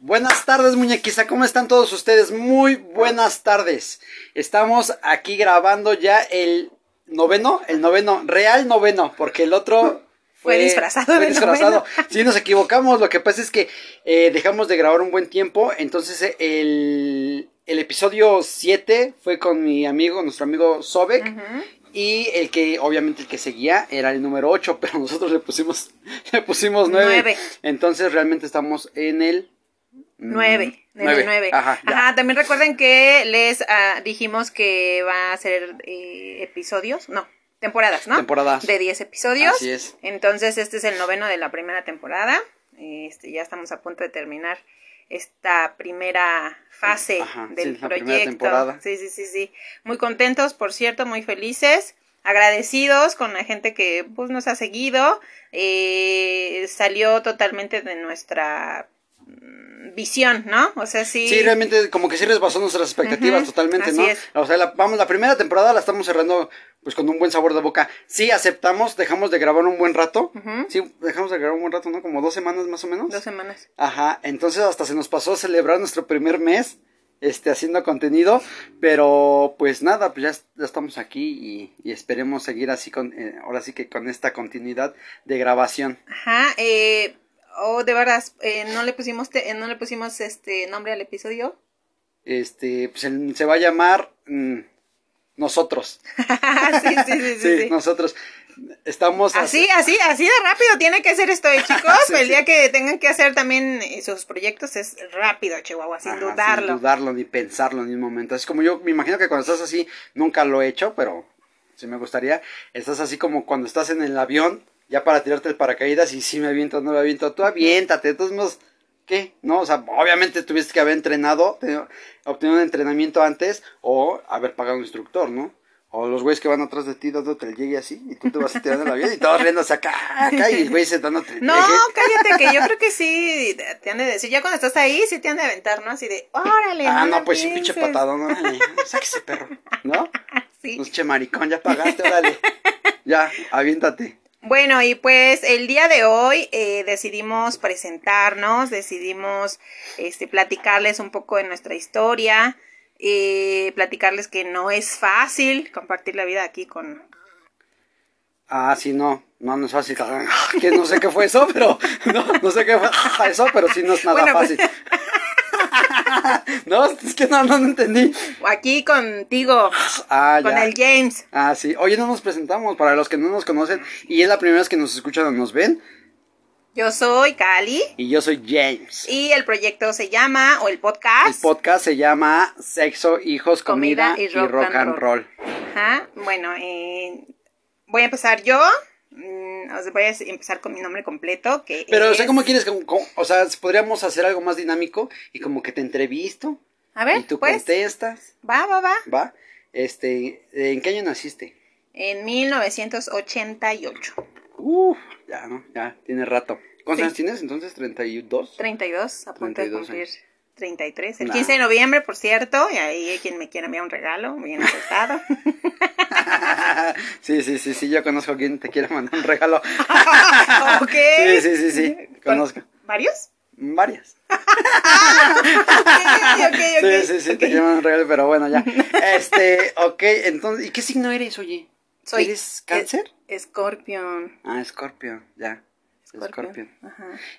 Buenas tardes, muñequiza. ¿Cómo están todos ustedes? Muy buenas tardes. Estamos aquí grabando ya el noveno, el noveno, real noveno, porque el otro fue, disfrazado. Fue de disfrazado. Sí, nos equivocamos. Lo que pasa es que eh, dejamos de grabar un buen tiempo. Entonces, el, el episodio 7 fue con mi amigo, nuestro amigo Sobek. Y el que, obviamente, el que seguía era el número 8, pero nosotros le pusimos, le pusimos 9. Entonces, realmente estamos en el 9, en el 9. Ajá, Ajá, también recuerden que les uh, dijimos que va a ser eh, episodios, no, temporadas, ¿no? Temporadas. De 10 episodios. Así es. Entonces, este es el noveno de la primera temporada. Este, ya estamos a punto de terminar esta primera fase del sí, proyecto. Sí, sí, sí, sí. Muy contentos, por cierto, muy felices, agradecidos con la gente que pues, nos ha seguido. Eh, salió totalmente de nuestra visión, ¿no? O sea, sí. Sí, realmente como que sí les basó nuestras expectativas totalmente, ¿no? O sea, la, vamos, la primera temporada la estamos cerrando pues con un buen sabor de boca. Sí, aceptamos, dejamos de grabar un buen rato. Sí, dejamos de grabar un buen rato, ¿no? Como dos semanas más o menos. Dos semanas. Ajá, entonces hasta se nos pasó a celebrar nuestro primer mes. Este, haciendo contenido, pero pues nada, pues ya, ya estamos aquí y, y, esperemos seguir así con, eh, ahora sí que con esta continuidad de grabación. Ajá, eh, Oh, de verdad, eh, no le pusimos eh, no le pusimos este nombre al episodio. Este, pues se va a llamar mm, nosotros. sí, sí, sí, sí, sí, nosotros estamos así, así, así de rápido tiene que ser esto, ¿eh, chicos. el día que tengan que hacer también sus proyectos es rápido, Chihuahua, sin dudarlo. Sin dudarlo ni pensarlo en un momento. Es como yo me imagino que cuando estás así nunca lo he hecho, pero sí me gustaría. Estás así como cuando estás en el avión ya para tirarte el paracaídas y si me aviento o no me aviento, tú aviéntate, todos modos, ¿qué? ¿No? O sea, obviamente tuviste que haber entrenado, obtener un entrenamiento antes o haber pagado un instructor, ¿no? O los güeyes que van atrás de ti dándote el llegue así y tú te vas a tirar el avión y todos riéndose acá, acá y el güey dándote No, cállate, que yo creo que sí te han de decir, ya cuando estás ahí sí te han de aventar, ¿no? Así de, órale. Ah, no, pues sí, pinche patado, ¿no? Sáquese, perro, ¿no? Sí. Pues che maricón, ya pagaste, órale. Ya, aviéntate. Bueno, y pues el día de hoy eh, decidimos presentarnos, decidimos este, platicarles un poco de nuestra historia, eh, platicarles que no es fácil compartir la vida aquí con... Ah, sí, no, no, no es fácil. Que no sé qué fue eso, pero no, no sé qué fue eso, pero sí no es nada pues, fácil. no, es que no, no, entendí. Aquí contigo. Ah, con el James. Ah, sí. Oye, no nos presentamos para los que no nos conocen y es la primera vez que nos escuchan o nos ven. Yo soy Cali. Y yo soy James. Y el proyecto se llama, o el podcast. El podcast se llama Sexo, Hijos, Comida, y Rock, and, roll. Ajá. Bueno, eh, voy a empezar yo. Mm, voy a empezar con mi nombre completo, que Pero, o sea, ¿cómo quieres? o sea, podríamos hacer algo más dinámico y como que te entrevisto. A ver, Y tú pues, contestas. Va, va, va. Va. Este, ¿en qué año naciste? En 1988. Uf, ya, ¿no? Ya, tiene rato. ¿Cuántos años tienes entonces? ¿32? 32, a punto de cumplir 33. El 15 de noviembre, por cierto, y ahí quien me quiera enviar un regalo, bien aceptado. sí, sí, sí, sí, yo conozco a quien te quiere mandar un regalo. ok. Sí, sí, sí, sí, conozco. ¿Varios? Varias. okay, okay, okay, sí, sí, sí, te quiero un regalo, pero bueno, ya. Este, ok, entonces, ¿y qué signo eres, oye? Soy ¿Eres cáncer? Escorpión. Ah, escorpión, ya. Escorpión.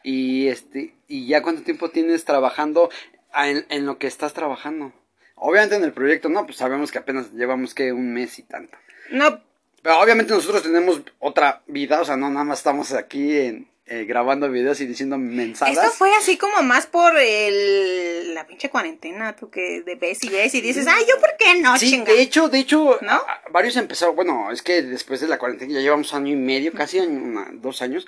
Y este, ¿y ya cuánto tiempo tienes trabajando en, en, lo que estás trabajando? Obviamente en el proyecto, no, pues sabemos que apenas llevamos que un mes y tanto. No. Pero obviamente nosotros tenemos otra vida, o sea, no nada más estamos aquí en, eh, grabando videos y diciendo mensajes. Esto fue así como más por el, la pinche cuarentena, tú que de ves y ves y dices, ay, ¿yo por qué no, Sí, de hecho, de hecho, ¿No? varios empezaron, bueno, es que después de la cuarentena ya llevamos año y medio, casi año, dos años,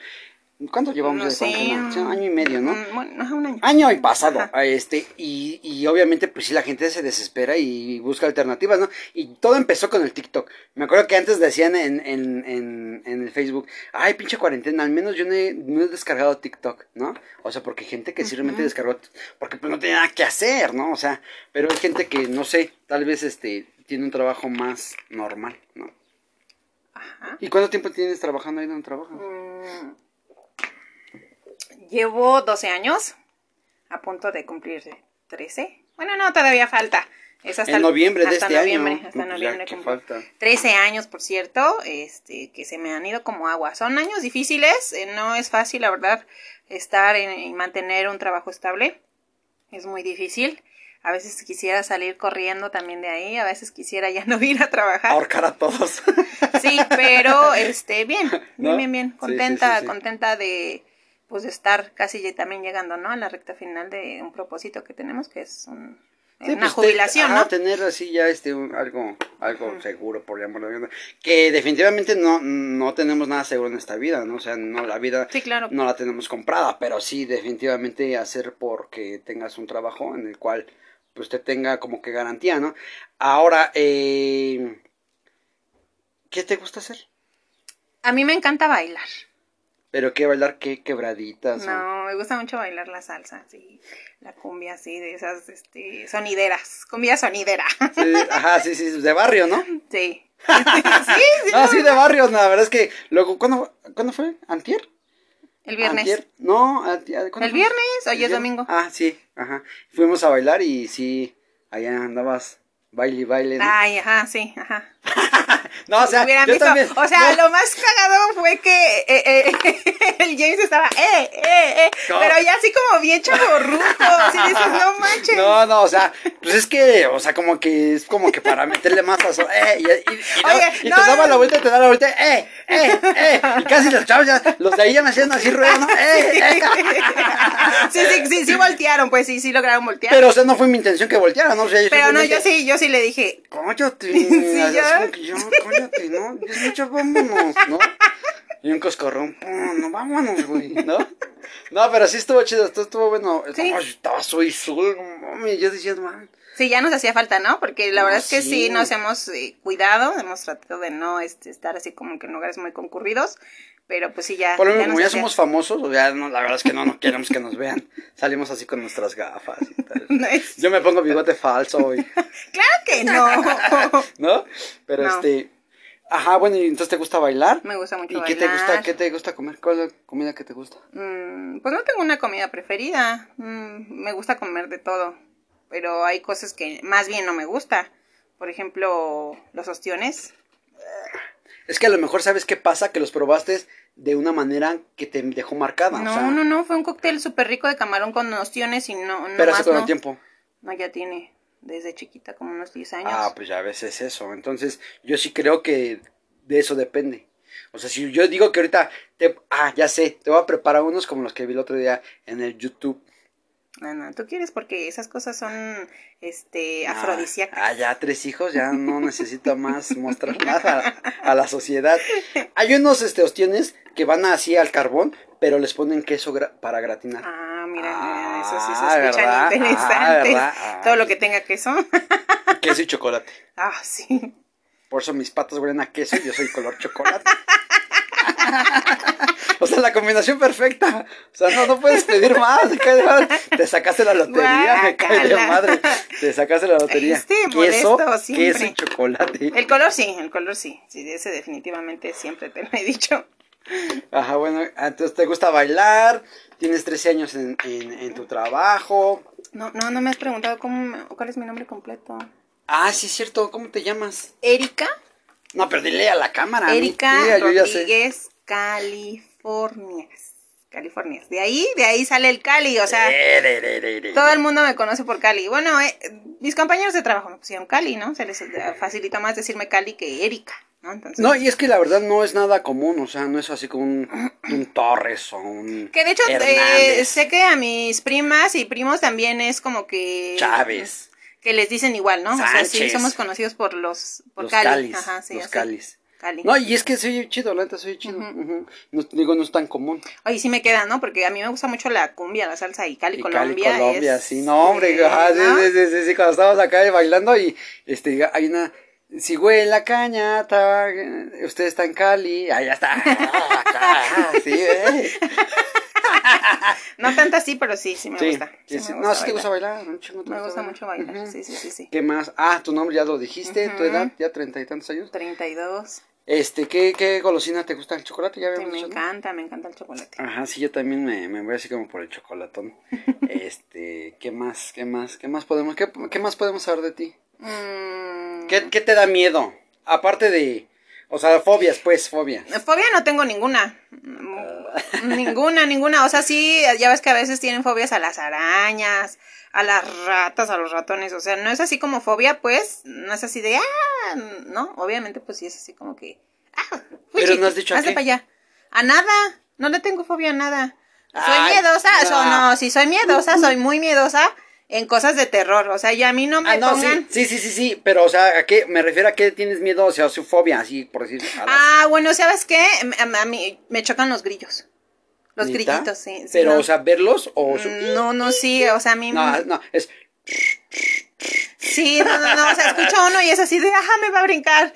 ¿Cuánto llevamos de cuarentena? Un año y medio, ¿no? Bueno, un año. Año y pasado. Este, y, y obviamente, pues sí, la gente se desespera y busca alternativas, ¿no? Y todo empezó con el TikTok. Me acuerdo que antes decían en, en, en, en el Facebook, ay, pinche cuarentena, al menos yo no he, no he descargado TikTok, ¿no? O sea, porque gente que sí realmente descargó, porque pues no tenía nada que hacer, ¿no? O sea, pero hay gente que, no sé, tal vez este, tiene un trabajo más normal, ¿no? Ajá. ¿Y cuánto tiempo tienes trabajando ahí donde trabajas? Mm, llevo 12 años a punto de cumplir 13. Bueno, no, todavía falta. Es hasta en noviembre de hasta este noviembre, año. Hasta pues ya, noviembre ¿qué cumplo. falta? 13 años, por cierto, este, que se me han ido como agua. Son años difíciles, eh, no es fácil, la verdad, estar en- y mantener un trabajo estable. Es muy difícil. A veces quisiera salir corriendo también de ahí, a veces quisiera ya no ir a trabajar. Ahorcar a todos. Sí, pero este, bien, bien, ¿No? bien, bien. Contenta, sí, sí, sí. contenta de pues de estar casi ya también llegando, ¿no? A la recta final de un propósito que tenemos, que es un- Sí, una pues, te- jubilación, ajá, ¿no? tener así ya este un- algo algo seguro por llamarlo de que definitivamente no no tenemos nada seguro en esta vida, ¿no? O sea, no la vida Sí, claro. no la tenemos comprada, pero sí definitivamente hacer porque tengas un trabajo en el cual pues te tenga como que garantía, ¿no? Ahora eh, ¿qué te gusta hacer? A mí me encanta bailar. Pero qué bailar qué quebraditas. o- No, me gusta mucho bailar la salsa, sí, la cumbia, así, de esas, este, sonideras, cumbia sonidera, Sí, ajá, sí, sí, de barrio, ¿no? sí. sí, sí, No, sí, de barrio, la verdad es que luego, ¿cuándo, ¿cuándo fue? ¿Antier? el viernes. Antier. No, antier, ¿cuándo El fue? viernes, hoy ¿El es domingo. Ah, sí, ajá. Fuimos a bailar y sí, allá andabas baile y baile. ¿no? Ay, ajá, sí, ajá. no, o sea, yo visto- también. o sea, no, lo más cagado fue que eh, eh, el James estaba, eh, eh, eh, No. pero ya así como bien chaborruco, así dices, no manches. No, no, o sea, pues es que, o sea, como que es como que para meterle más sazón, eh, y, y, Oye, y no, te daba la vuelta y te daba la vuelta, eh, eh, eh, y casi los chavos ya, los de ahí ya me hacían así ruedo, ¿no? Eh, eh. Sí, sí, sí, sí voltearon, pues sí, sí lograron voltear. Pero, o sea, no fue mi intención que volteara, ¿no? O sea, yo Pero no, yo sí, yo sí le dije, Cállate, Sí, ya, cállate, ¿no? Ya es mucho, vámonos, ¿no? Y un coscorrón, pum, no, vámonos, güey, ¿no? No, pero sí estuvo chido, esto estuvo bueno. Sí. Ay, estaba soy sol, mames, yo decía, man. Sí, ya nos hacía falta, ¿no? Porque la No, verdad es que sí, sí. nos hemos eh, cuidado, hemos tratado de no este, estar así como que en lugares muy concurridos, pero pues sí, ya. Por lo como ya hacía- somos famosos, o ya, no, la verdad es que no, no queremos que nos vean. Salimos así con nuestras gafas y tal. No es- Yo me pongo bigote falso y, Claro que no. ¿no? Pero No. este, ajá, bueno, y entonces te gusta bailar. Me gusta mucho ¿Y qué bailar. te gusta, qué te gusta comer? ¿Cuál es la comida que te gusta? Mm, pues no tengo una comida preferida. Mm, me gusta comer de todo. Pero hay cosas que más bien no me gusta. Por ejemplo, los ostiones. Es que a lo mejor sabes qué pasa, que los probaste de una manera que te dejó marcada. No, o sea, no, no. Fue un cóctel súper rico de camarón con ostiones y no. no Pero hace cuánto no. tiempo. No, ya tiene. Desde chiquita, como unos 10 años. Ah, pues ya a veces eso. Entonces, yo sí creo que de eso depende. O sea, si yo digo que ahorita te... Ah, ya sé, te voy a preparar unos como los que vi el otro día en el YouTube. No, no, tú quieres porque esas cosas son este Ah, afrodisíacas. Ah, ya tres hijos, ya no necesito más mostrar nada a, la sociedad. Hay unos este, ostiones que van así al carbón, pero les ponen queso gra- para gratinar. Ah, mira, Ah, mira, eso sí se escuchan ¿verdad? Ah, interesantes. Ah, Todo lo que tenga queso. Queso y chocolate. ah, sí. Por eso mis patas huelen a queso y yo soy color chocolate. o sea, la combinación perfecta. O sea, no, no puedes pedir más. Te sacaste la lotería, me cae de madre. Te sacaste la lotería. Este, queso, queso y chocolate. El color sí, el color sí. Sí, ese definitivamente siempre te lo he dicho. Ajá, bueno, entonces te gusta bailar, tienes 13 años en, en, en tu trabajo. No, no, no me has preguntado cómo, cuál es mi nombre completo. Ah, sí, es cierto, ¿cómo te llamas? Erika, No, pero dile a la cámara. Erika. Rodríguez, California. California. De ahí, de ahí sale el Cali, o sea, Eh, todo el mundo me conoce por Cali. Bueno, eh, mis compañeros de trabajo me pusieron Cali, ¿no? Se les eh, facilita más decirme Cali que Erika, ¿no? Entonces, No, y es que la verdad no es nada común, o sea, no es así como un, un Torres o un que de hecho eh, sé que a mis primas y primos también es como que Chávez, que les dicen igual, ¿no? O sea, sí somos conocidos por los por los Cali. Calis, Ajá, sí, los así. Calis. Cali. No, y es que soy chido, la neta soy chido. ujú. No, digo, no es tan común. Oye, sí me queda, ¿no? Porque a mí me gusta mucho la cumbia, la salsa y Cali, Y Colombia. Cali, Colombia, es, sí, no, hombre, eh, sí, ¿no? sí, sí, sí, sí, cuando estábamos acá bailando y este hay una si huele la cañata, usted está en Cali, ya está, ah, acá, sí, eh. No tanto así, pero sí, sí me Sí, gusta. sí, Sí me No, sí te gusta bailar. un chingo Me gusta mucho bailar, Ujú. sí, sí, sí, sí. ¿Qué más? Ah, tu nombre ya lo dijiste, tu Ujú. edad, ya treinta y tantos años. 32. Este, ¿qué, qué golosina te gusta? ¿El chocolate? Ya Sí, me dicho, ¿no? encanta, me encanta el chocolate. Ajá, sí, yo también me, me voy así como por el chocolatón. este, ¿qué más? ¿Qué más? ¿Qué más podemos, qué, qué más podemos saber de ti? Mm, ¿Qué, qué te da miedo? Aparte de, o sea, fobias, pues, fobias. Fobia no tengo ninguna. Mm, ninguna, ninguna. O sea, sí, ya ves que a veces tienen fobias a las arañas, a las ratas, a los ratones. O sea, no es así como fobia, pues. No es así de, ah, no. Obviamente, pues sí es así como que, ah, Pero fuchi, no has dicho a hazte qué. para allá. A nada. No le tengo fobia a nada. Soy Ay, miedosa. no. so- no, sí, soy miedosa, soy muy miedosa en cosas de terror. O sea, ya a mí no me Ah, no, pongan. sí, sí, sí, sí, sí, pero, o sea, ¿a qué? Me refiero a qué tienes miedo, o sea, su fobia, así, por decir. las- Ah, bueno, ¿sabes qué? A, a mí me chocan los grillos. Los ¿Neta? grillitos, sí. Pero, no. o sea, verlos o su... Mm, No, no, sí, o sea, a mí... No, no, es... Sí, no, no, no, o sea, escucha uno y es así de, ajá, me va a brincar.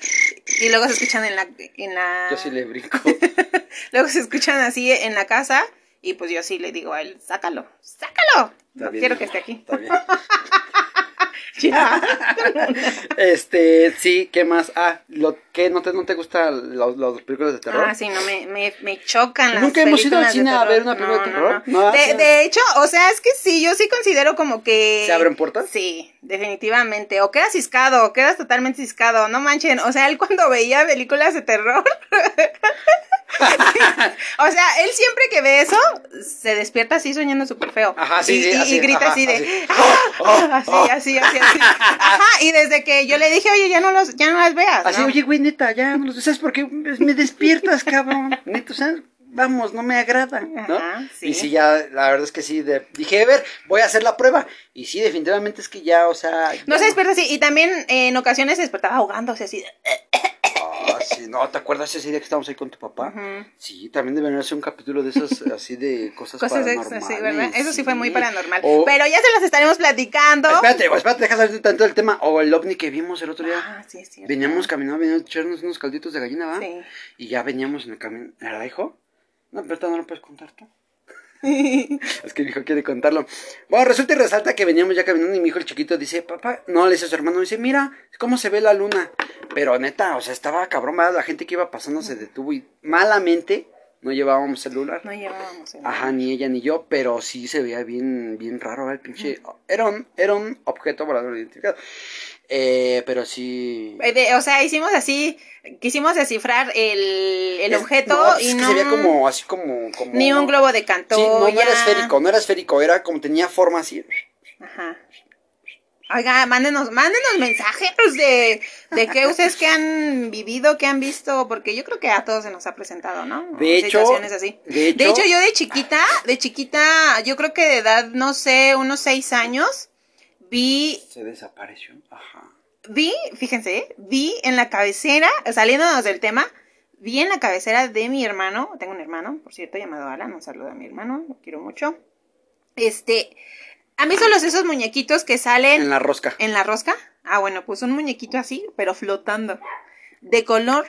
Y luego se escuchan en la... En la... Yo sí le brinco. Luego se escuchan así en la casa y pues yo sí le digo a él, sácalo, sácalo. Está No bien, quiero que esté aquí. Está bien. Este, sí, ¿qué más? Ah, lo que no te, no te gustan los, los películas de terror. Ah, sí, no, me, me, me chocan las ¿Nunca hemos ido al cine a ver una película de terror? no, de, sí. de hecho, o sea, es que sí, yo sí considero como que... ¿Se abren puertas? Sí, definitivamente. O quedas ciscado, o quedas totalmente ciscado, no manchen. O sea, él cuando veía películas de terror... o sea, él siempre que ve eso, se despierta así soñando súper feo. Ajá, sí, y, sí, y- grita ajá, así de... así. "Ah", Oh, así, oh. así, así, así. Ajá, y desde que yo le dije, oye, ya no, los, ya no las veas. Así, ¿no? oye, güey, neta, ya, no lo ¿sabes por qué? Me despiertas, cabrón. Neta, sea, vamos, no me agrada, ¿no? Ajá, sí. Y sí, ya, la verdad es que sí, de- dije, a ver, voy a hacer la prueba. Y sí, definitivamente es que ya, o sea... No se despierta así. Y también eh, en ocasiones se despertaba ahogándose así. de- Ah, sí, no, ¿te acuerdas ese día que estábamos ahí con tu papá? Sí, también deberían hacer un capítulo de esos, así de cosas, Cosas paranormales. sí, ¿verdad? Eso sí fue muy paranormal. O- Pero ya se las estaremos platicando. Espérate, espérate, deja salir tanto del tema. O el ovni que vimos el otro día. Ah, sí, es cierto. Veníamos caminando, veníamos a echarnos unos calditos de gallina, ¿va? Sí. Y ya veníamos en el camino. ¿Era hijo? No, pero no lo puedes contar tú. Es que mi hijo quiere contarlo. Bueno, resulta y resalta que veníamos ya caminando y mi hijo el chiquito dice, papá, no, le dice a su hermano, dice, mira, cómo se ve la luna. Pero neta, o sea, estaba cabrón, ¿verdad? la gente que iba pasando se detuvo y malamente no llevábamos celular. No llevábamos el- Ajá, ni ella ni yo, pero sí se veía bien, bien raro, el pinche. Era un, era un objeto volador identificado. Eh, pero sí. Eh, o sea, hicimos así, quisimos descifrar el, el Es- objeto no, y es que no... se veía como, así como, como. Ni un globo de Sí, no, no era esférico, no era esférico, era como tenía forma así. Ajá. Oiga, mándenos, mándenos mensajes de, de qué ustedes que han vivido, que han visto, porque yo creo que a todos se nos ha presentado, ¿no? De hecho- Situaciones así. de hecho- de hecho, yo de chiquita, de chiquita, yo creo que de edad, no sé, unos seis años, vi Se desapareció. Ajá. vi, fíjense, vi en la cabecera, saliéndonos del tema, vi en la cabecera de mi hermano, tengo un hermano, por cierto, llamado Alan, un saludo a mi hermano, lo quiero mucho. Este, ¿han visto los esos muñequitos que salen En la rosca. en la rosca? Ah, bueno, pues un muñequito así, pero flotando, de color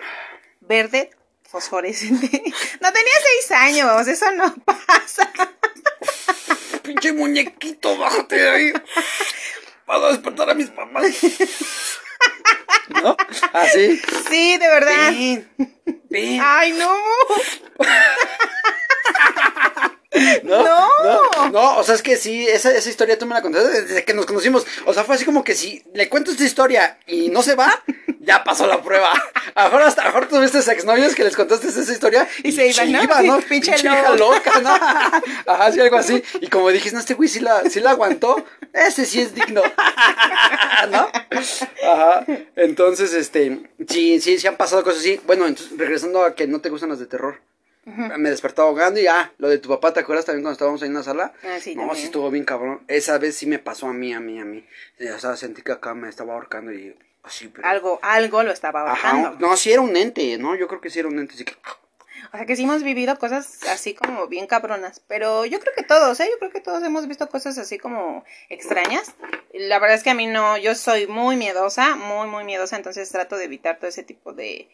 verde fosforescente. No tenía seis años, eso no pasa. Pinche muñequito, bájate de ahí. Para despertar a mis papás. ¿No? Así. Sí, de verdad. Ven, ven. Ay, no. ¿No? No. no. No, o sea, es que sí, esa, esa historia tú me la contaste desde que nos conocimos. O sea, fue así como que si le cuento esta historia y no se va, ya pasó la prueba. A lo mejor hasta a lo mejor tuviste exnovios que les contaste esa historia Y se iban, ¿no? iba, ¿no? Pinche loca, ¿no? Ajá, sí, algo así. Y como dijiste, no, este güey sí la, sí la aguantó, ese sí es digno. ¿No? Ajá. Entonces, este, sí, sí, sí han pasado cosas así. Bueno, entonces, regresando a que no te gustan las de terror. Me despertó ahogando y ah, lo de tu papá, ¿te acuerdas también cuando estábamos ahí en la sala? Ah, sí, no, también. sí estuvo bien cabrón. Esa vez sí me pasó a mí, a mí, a mí. Eh, O sea, sentí que acá me estaba ahorcando y así, pero... Algo, algo lo estaba Ajá, bajando. no, sí era un ente, ¿no? Yo creo que sí era un ente, así que... O sea que sí hemos vivido cosas así como bien cabronas. Pero yo creo que todos, ¿eh? Yo creo que todos hemos visto cosas así como extrañas. La verdad es que a mí no, yo soy muy miedosa, muy, muy miedosa. Entonces trato de evitar todo ese tipo de,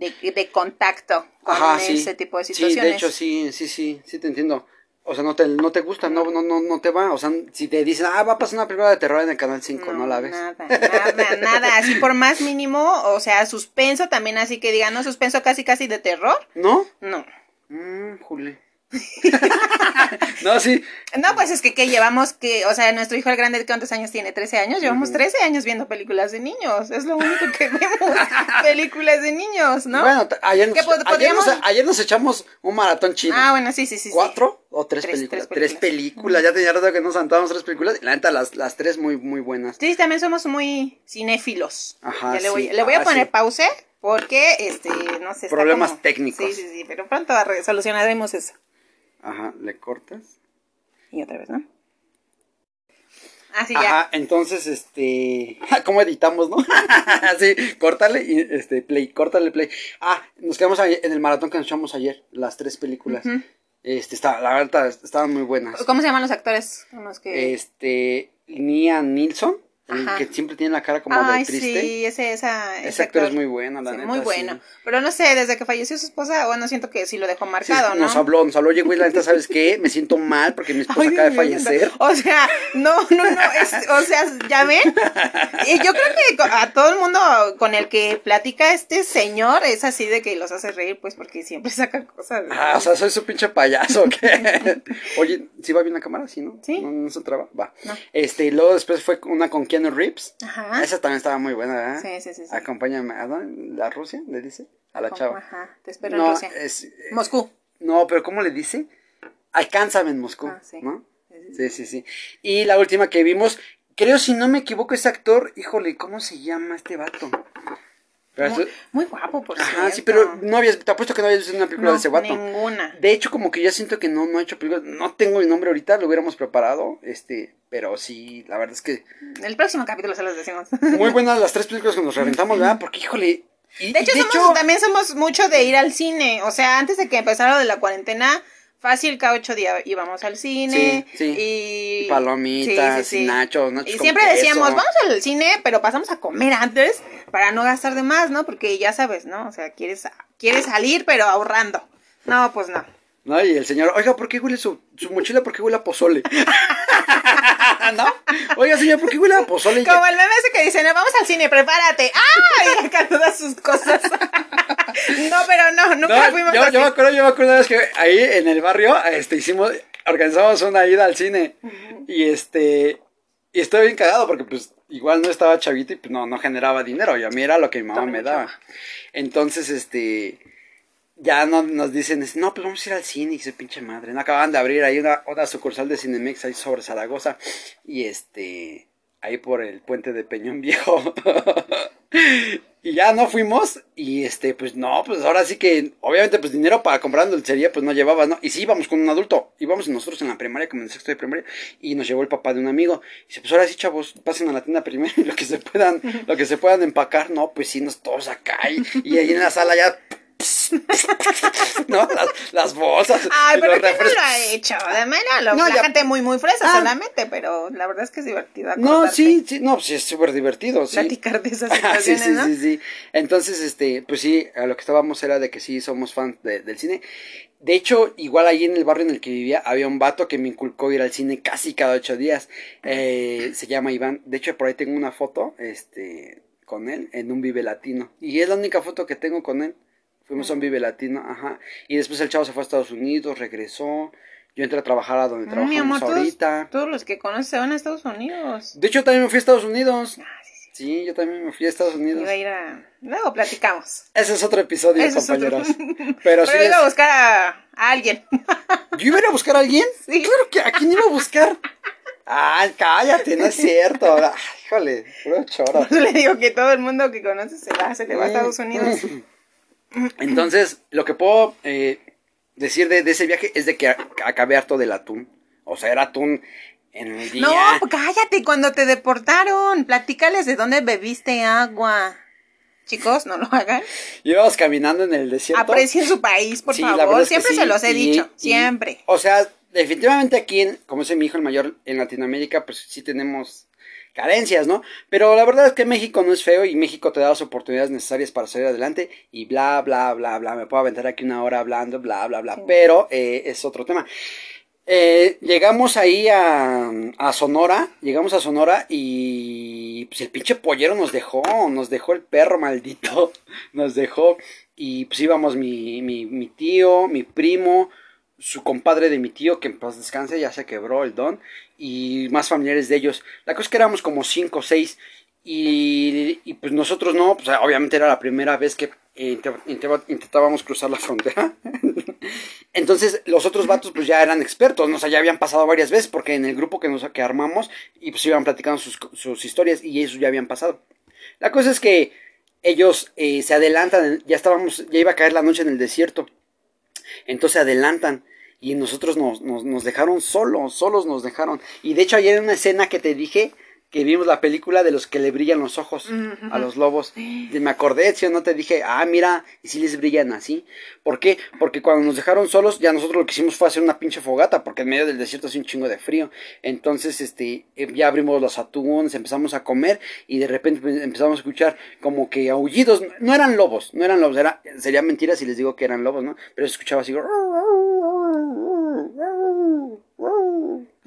de, de contacto con Ajá, sí. ese tipo de Sí, situaciones. de hecho, sí, sí, sí, sí te entiendo. o sea, no te, no te gusta, no, no, no, no te va. O sea, si te dicen, ah, va a pasar una película de terror en el canal 5, no, la ves. Nada, nada, nada. Así por más mínimo, o sea, suspenso también, así que digan, no, suspenso casi, casi de terror. ¿No? No. Mmm, Juli. no, sí. No, pues es que, que llevamos que, o sea, nuestro hijo el grande, ¿cuántos años tiene? 13 años. Llevamos 13 años viendo películas de niños. Es lo único que vemos, películas de niños, ¿no? Bueno, ayer nos, ¿Qué pod- ayer, nos, podríamos- ayer nos echamos un maratón chino. Ah, bueno, sí, sí, sí. sí. ¿Cuatro o tres, Tres, películas? tres Tres películas. películas. Ya tenía rato que nos saltábamos tres películas. y La neta, las, las tres muy, muy buenas. Sí, también somos muy cinéfilos. Ajá, Ya le voy, sí. le voy a Ah, poner sí. pause porque, este, no sé. Problemas como- técnicos. Sí, sí, sí, pero pronto solucionaremos eso. Ajá, le cortas. Y otra vez, ¿no? Así ya. Ajá, entonces, este, ¿cómo editamos, no? sí, córtale y, este, play, córtale play. Ah, nos quedamos en el maratón que nos echamos ayer, las tres películas. Este, está, la verdad, estaban muy buenas. ¿Cómo se llaman los actores con los que...? Este, Nia Nilsson, el Ajá. que siempre tiene la cara como Ay, de triste. sí, ese, esa, Ese actor es muy bueno, la sí, neta. muy sí. bueno. Pero no sé, desde que falleció su esposa, bueno, siento que sí lo dejó marcado, Sí, ¿no? Nos habló, nos habló, oye, güey, la neta, ¿sabes qué? Me siento mal porque mi esposa Ay, acaba de fallecer. O sea, no, no, no, es- o sea, ¿ya ven? Y yo creo que a todo el mundo con el que platica este señor es así de que los hace reír, pues porque siempre saca cosas. Ah, o sea, soy su pinche payaso, ¿qué? Oye, ¿sí va bien la cámara? ¿Sí, no? Sí. ¿No, no se traba? Va. No. Este, y luego después fue una con Keanu Reeves. Ajá. Esa también estaba muy buena, ¿verdad? Sí, sí, sí. sí. Acompáñame, ¿a dónde? ¿La Rusia? ¿Le dice? A la chava. Ajá, te espero No, en Rusia. es... eh, Moscú. No, pero ¿cómo le dice? Alcánzame en Moscú, Ah, sí. ¿no? Sí, sí, sí. Y la última que vimos, creo si no me equivoco, ese actor, híjole, ¿cómo se llama este vato? Muy, guapo, por Ajá, sí, cierto. pero no habías, te apuesto que no habías visto una película No, de ese vato. ninguna. De hecho, como que ya siento que no, no ha hecho películas. No tengo el nombre ahorita, lo hubiéramos preparado. Este, pero sí, la verdad es que El próximo capítulo se los decimos. muy buenas las tres películas que nos reventamos, ¿verdad? Porque, híjole. y- De hecho, somos, también somos mucho de ir al cine. O sea, antes de que empezara lo de la cuarentena, fácil cada ocho días íbamos al cine. Sí, sí. Y palomitas, Sí, nachos, nachos Y con siempre queso. decíamos, vamos al cine, pero pasamos a comer antes para no gastar de más, ¿no? Porque ya sabes, ¿no? O sea, quieres, quieres salir, pero ahorrando. No, pues no. ¿No? Y el señor, oiga, ¿por qué huele su, su mochila? ¿Por qué huele a pozole? ¿No? Oiga, señor, ¿por qué huele a pozole? Como el meme ese que dice, no, vamos al cine, prepárate. ¡Ah! Y acá todas sus cosas. no, pero no, nunca No, fuimos yo, así. yo me acuerdo, yo me acuerdo una vez que ahí en el barrio, este, hicimos, organizamos una ida al cine. Y este, y estoy bien cagado porque pues igual no estaba chavito y pues no, no generaba dinero. Y a mí era lo que mi mamá me daba. Entonces, este, ya no, nos dicen, no, pues vamos a ir al cine y su pinche madre. No acaban de abrir ahí una, una sucursal de Cinemex ahí sobre Zaragoza. Y este, ahí por el puente de Peñón Viejo. y ya no fuimos. Y este, pues no, pues ahora sí que, obviamente, pues dinero para comprar dulcería, pues no llevaba, ¿no? Y sí íbamos con un adulto. Íbamos nosotros en la primaria, como en el sexto de primaria. Y nos llevó el papá de un amigo. Y dice, pues ahora sí, chavos, pasen a la tienda primero y lo que se puedan, lo que se puedan empacar. No, pues sí, nos todos acá. Y, y ahí en la sala ya. ¿No? Las, las bolsas. Ay, pero ¿quién no lo ha hecho? De manera, lo, No, la ya- gente muy, muy fresa Ah. solamente, pero la verdad es que es divertido. No, sí, sí, no, pues sí, es súper divertido, sí. Platicar de esas Ah, sí, situaciones, sí, sí, sí. Entonces, este, pues sí, a lo que estábamos era de que sí somos fans de- del cine. De hecho, igual ahí en el barrio en el que vivía, había un vato que me inculcó ir al cine casi cada ocho días. Eh, se llama Iván. De hecho, por ahí tengo una foto, este, con él en un Vive Latino. Y es la única foto que tengo con él. Fuimos a un Vive Latino, ajá. Y después el chavo se fue a Estados Unidos, regresó. Yo entré a trabajar a donde Mm, trabajamos mi amor, todos, ahorita. todos los que conoces se van a Estados Unidos. De hecho, también me fui a Estados Unidos. Ah, sí, sí. Sí, yo también me fui a Estados Unidos. Iba a ir a... Luego platicamos. Ese es otro episodio, es otro. compañeros. Pero, Pero sí, iba a buscar a, a alguien. ¿yo iba a ir a buscar a alguien? Sí. Claro que, ¿a quién iba a buscar? Ay, cállate, no es cierto. Ay, híjole, puro choro. Le digo que todo el mundo que conoces se va, se le va a Estados Unidos. Entonces, lo que puedo eh, decir de, de ese viaje es de que acabé harto del atún. O sea, era atún en el día. No, cállate, cuando te deportaron, platícales de dónde bebiste agua. Chicos, no lo hagan. Íbamos caminando en el desierto. Aprecien su país, por Sí, favor. Siempre sí, se los he y- dicho, y- siempre. O sea, definitivamente aquí, en- como dice mi hijo el mayor, en Latinoamérica, pues sí tenemos carencias, ¿no? Pero la verdad es que México no es feo y México te da las oportunidades necesarias para salir adelante y bla, bla, bla, bla. Me puedo aventar aquí una hora hablando, bla, bla, bla. Sí. Pero eh, es otro tema. Eh, llegamos ahí a, a, Sonora, llegamos a Sonora y pues el pinche pollero nos dejó, nos dejó el perro maldito, nos dejó y pues íbamos mi, mi, mi tío, mi primo, su compadre de mi tío, que en paz descanse, ya se quebró el don, y más familiares de ellos. La cosa es que éramos como cinco o seis, y, y, pues nosotros no, pues obviamente era la primera vez que intentábamos cruzar la frontera. Entonces los otros vatos pues ya eran expertos, ¿no? o sea, ya habían pasado varias veces porque en el grupo que nos armamos y pues iban platicando sus, historias y eso ya habían pasado. La cosa es que ellos eh, se adelantan, ya estábamos, ya iba a caer la noche en el desierto. Entonces adelantan y nosotros nos, nos, nos dejaron solos, solos nos dejaron. Y de hecho ayer en una escena que te dije, que vimos la película de los que le brillan los ojos a los lobos. Y me acordé, si no te dije, ah, mira, y si les brillan así. ¿Por qué? Porque cuando nos dejaron solos, ya nosotros lo que hicimos fue hacer una pinche fogata, porque en medio del desierto hace un chingo de frío. Entonces, este, eh, ya abrimos los atunes, empezamos a comer, y de repente pues, empezamos a escuchar como que aullidos. No eran lobos, no eran lobos, era, sería mentira si les digo que eran lobos, ¿no? Pero se escuchaba así.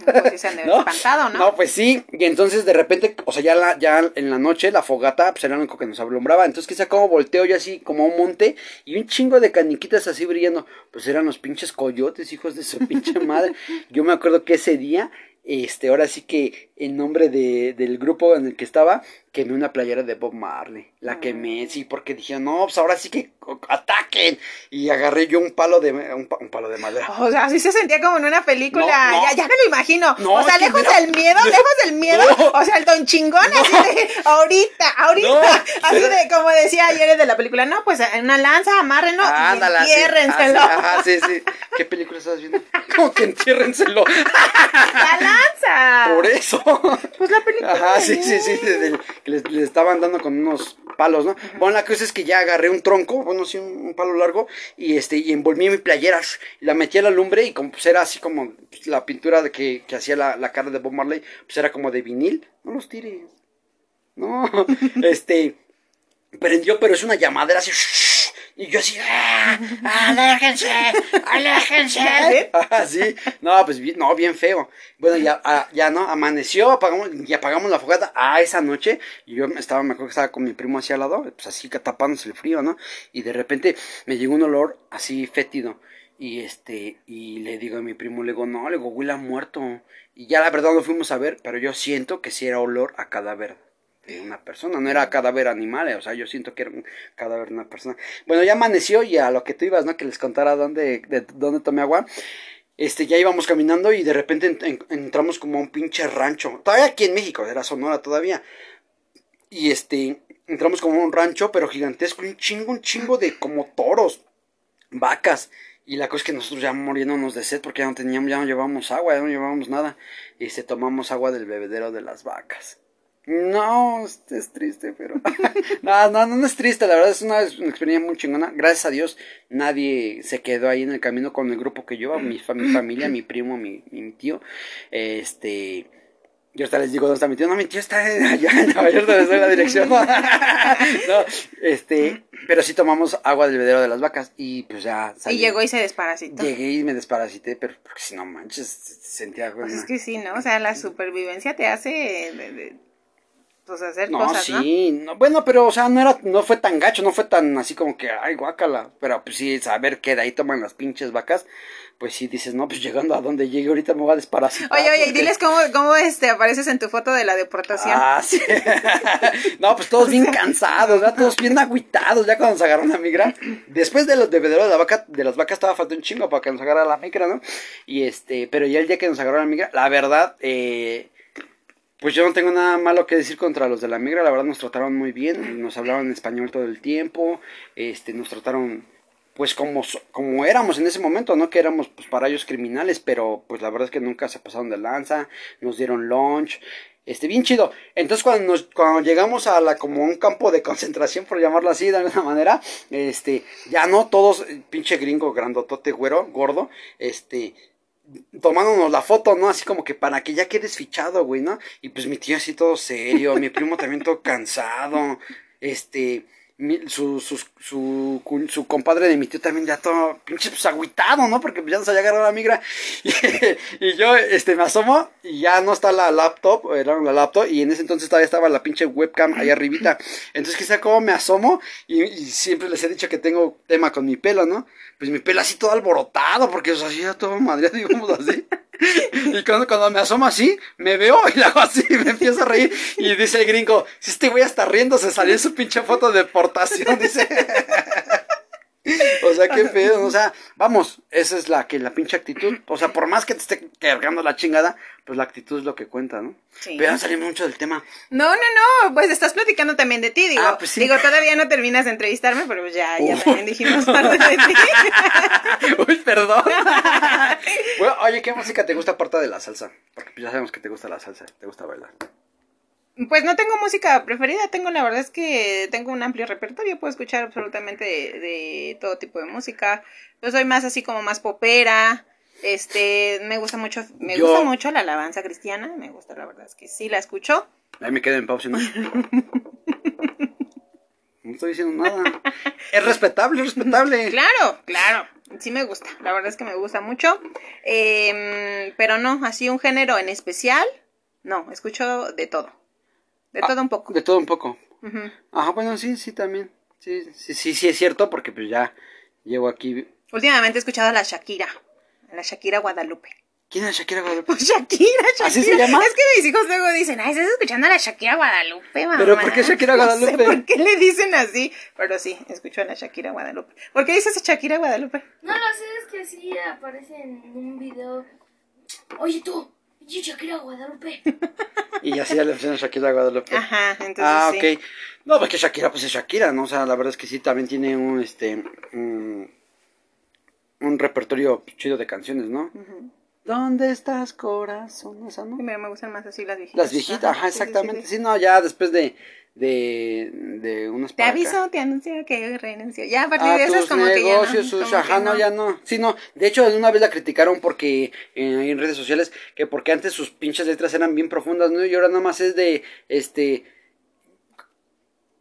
Pues se han ¿No? espantado, ¿no? No, pues sí, y entonces de repente, o sea, ya, la, ya en la noche la fogata, pues era lo único que nos alumbraba, entonces quizá como volteo yo así, como un monte, y un chingo de caniquitas así brillando, pues eran los pinches coyotes, hijos de su pinche madre, yo me acuerdo que ese día este, ahora sí que en nombre de, del grupo en el que estaba, quemé una playera de Bob Marley. La quemé, sí, porque dije, no, pues ahora sí que ataquen. Y agarré yo un palo de, un, palo de madera. O sea, así se sentía como en una película. ya, ya me lo imagino. o sea, lejos del miedo, lejos del miedo. O sea, el don chingón así de, ahorita, ahorita. así de, como decía ayer de la película, no, pues en una lanza, amárrenlo y entiérrenselo. Ajá, sí, sí. ¿Qué película estás viendo? Como que entiérrenselo. La lanza. Por eso. Pues la película. Ajá, sí, sí, sí. que les, estaban dando con unos palos, ¿no? Bueno, la cosa es que ya agarré un tronco, bueno, sí, un, palo largo, y este, y envolví mi playera, y la metí a la lumbre, y como pues era así como pues, la pintura de que, que hacía la, la cara de Bob Marley, pues era como de vinil. No los tires. No, este, prendió, pero es una llamadera así. Y yo así, ¡ah! ¡Aléjense! ¡Aléjense! Ah, sí, no, pues no, bien feo. Bueno, ya, ah, ya no, amaneció, apagamos, y apagamos la fogata. Ah, esa noche, y yo estaba, me acuerdo que estaba con mi primo hacia al lado, pues así tapándose el frío, ¿no? Y de repente me llegó un olor así fétido. Y este, y le digo a mi primo, le digo, no, le digo, huele a muerto. Y ya la verdad lo fuimos a ver, pero yo siento que sí era olor a cadáver de una persona, no era cadáver animal, o sea, yo siento que era un cadáver de una persona. Bueno, ya amaneció y a lo que tú ibas, ¿no? Que les contara dónde, de dónde tomé agua. Este, ya íbamos caminando y de repente entramos como a un pinche rancho. Todavía aquí en México, era Sonora todavía. Y este, entramos como a un rancho, pero gigantesco, un chingo, un chingo de como toros, vacas. Y la cosa es que nosotros ya muriéndonos de sed porque ya no teníamos, ya no llevábamos agua, ya no llevábamos nada. Y se tomamos agua del bebedero de las vacas. No, es triste, pero. no, no, no es triste, la verdad es una, experiencia muy chingona. Gracias a Dios, nadie se quedó ahí en el camino con el grupo que yo, mi, mi familia, mi primo, mi, mi tío. Este. Yo hasta les digo, ¿dónde está mi tío? No, mi tío está allá en Nueva York, donde la dirección. no, este, pero sí tomamos agua del vedero de las vacas y pues ya salí. Y llegó y se desparasitó. Llegué y me desparasité, pero porque si no manches, sentía... Pues es que sí, ¿no? O sea, la supervivencia te hace... de pues hacer no, cosas, sí, ¿no? bueno, pero o sea, no era, no fue tan gacho, no fue tan así como que, ay, guácala, pero pues sí, saber que de ahí toman las pinches vacas, pues sí dices, no, pues llegando a donde llegue ahorita me voy a desparasitar. Oye, oye, diles cómo, cómo este, apareces en tu foto de la deportación. Ah, sí. no, pues todos bien cansados, ¿verdad? Todos bien agüitados, ya cuando nos agarró la migra. Después de los bebederos de la vaca, de las vacas estaba faltando un chingo para que nos agarrara la migra, ¿no? Y este, pero ya el día que nos agarró la migra, la verdad, eh, pues yo no tengo nada malo que decir contra los de la migra, la verdad nos trataron muy bien, nos hablaban español todo el tiempo, este, nos trataron pues como, como éramos en ese momento, no que éramos pues para ellos criminales, pero pues la verdad es que nunca se pasaron de lanza, nos dieron lunch, este, bien chido. Entonces cuando, nos, cuando llegamos a la, como un campo de concentración, por llamarlo así, de alguna manera, este, ya no todos, pinche gringo, grandotote, güero, gordo, este, tomándonos la foto, ¿no? Así como que para que ya quedes fichado, güey, ¿no? Y pues mi tío así todo serio, mi primo también todo cansado, este, su, su, su, compadre de mi tío también ya todo pinche pues agüitado, ¿no? Porque ya nos había agarrado la migra. Y, yo, este, me asomo y ya no está la laptop, era la laptop, y en ese entonces todavía estaba la pinche webcam ahí arribita. Entonces, quizá cómo me asomo y, siempre les he dicho que tengo tema con mi pelo, ¿no? Pues mi pelo así todo alborotado, porque o sea, así ya todo madre, digamos así. Y cuando, cuando me asomo así, me veo y le hago así, me empiezo a reír. Y dice el gringo, si este güey hasta riendo, se salió en su pinche foto de portación, dice. O sea, qué pedo, o sea, vamos, esa es la que la pinche actitud. O sea, por más que te esté cargando la chingada, pues la actitud es lo que cuenta, ¿no? Sí. Pero ya salimos mucho del tema. No, no, no, pues estás platicando también de ti, digo. Ah, pues sí. Digo, todavía no terminas de entrevistarme, pero pues ya, ya Uh. también dijimos parte de ti. Uy, perdón. bueno, oye, ¿qué música te gusta aparte de la salsa? Porque ya sabemos que te gusta la salsa, te gusta bailar. Pues no tengo música preferida, tengo la verdad es que tengo un amplio repertorio, puedo escuchar absolutamente de, de todo tipo de música. Yo soy más así como más popera, este, me gusta mucho, me Yo- gusta mucho la alabanza cristiana, me gusta la verdad es que sí la escucho. Ahí me quedo en pausa, ¿no? No estoy diciendo nada. Es respetable, es respetable. Claro, claro, sí me gusta, la verdad es que me gusta mucho, Em, pero no, así un género en especial, no, escucho de todo, de Ah, todo un poco. De todo un poco. Ajá, bueno, sí, sí, también. Sí, sí, sí, sí es cierto, porque pues ya llevo aquí. Últimamente he escuchado a la Shakira, a la Shakira Guadalupe. ¿Quién es Shakira Guadalupe? Pues Shakira, Shakira. ¿Así se llama? Es que mis hijos luego dicen, ay, estás escuchando a la Shakira Guadalupe, mamá. ¿Pero por qué Shakira No Guadalupe? sé por qué le dicen así, pero sí, escucho a la Shakira Guadalupe. ¿Por qué dices Shakira Guadalupe? No lo sé, es que así aparece en un video. Oye tú, oye Shakira Guadalupe. Y así ya le pusieron Shakira Guadalupe. Ajá, entonces ah, sí. ok. No, pues que Shakira, pues es Shakira, ¿no? O sea, la verdad es que sí, también tiene un, este, un, un repertorio chido de canciones, ¿no? Ujú. ¿Dónde estás, corazón? Esa, ¿no? Sí, me, gustan más así las viejitas. Las viejitas, ajá, sí, sí, sí, exactamente. sí. No, ya después de, de, de unas Te acá. aviso, te anuncio que renuncio. Ya a partir a de esas tus como que ya no. negocios, sus, como ajá, que no, ya no. Sí, no. De hecho, una vez la criticaron porque eh, en redes sociales, que porque antes sus pinches letras eran bien profundas, ¿no? Y ahora nada más es de, este,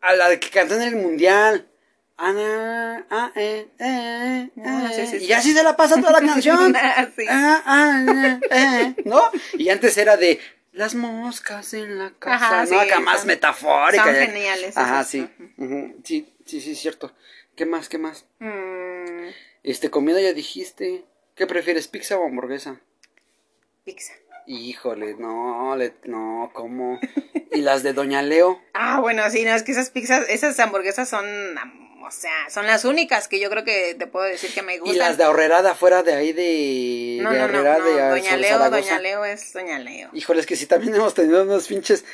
a la que cantó en el mundial. Ah, eh, eh, Ah, eh, sí, sí, y sí. así se la pasa toda la canción. Ah, ¿no? Y antes era de las moscas en la casa, Ajá, ¿no? sí, Acá más son- metafórica. son geniales Ajá, sí. Sí, sí, sí, es cierto. ¿Qué más, qué más? Mm, Este, comida ya dijiste. ¿Qué prefieres, pizza o hamburguesa? pizza. Híjole, no, le, no, ¿cómo? ¿Y las de Doña Leo? Ah, bueno, sí, no, es que esas pizzas, esas hamburguesas son, sea, son las únicas que yo creo que te puedo decir que me gustan. ¿Y las de Ahorrera de afuera de ahí de... No, de no, de Doña Leo, Zaragoza? Doña Leo es Doña Leo. Híjole, es que sí, también hemos tenido unos pinches...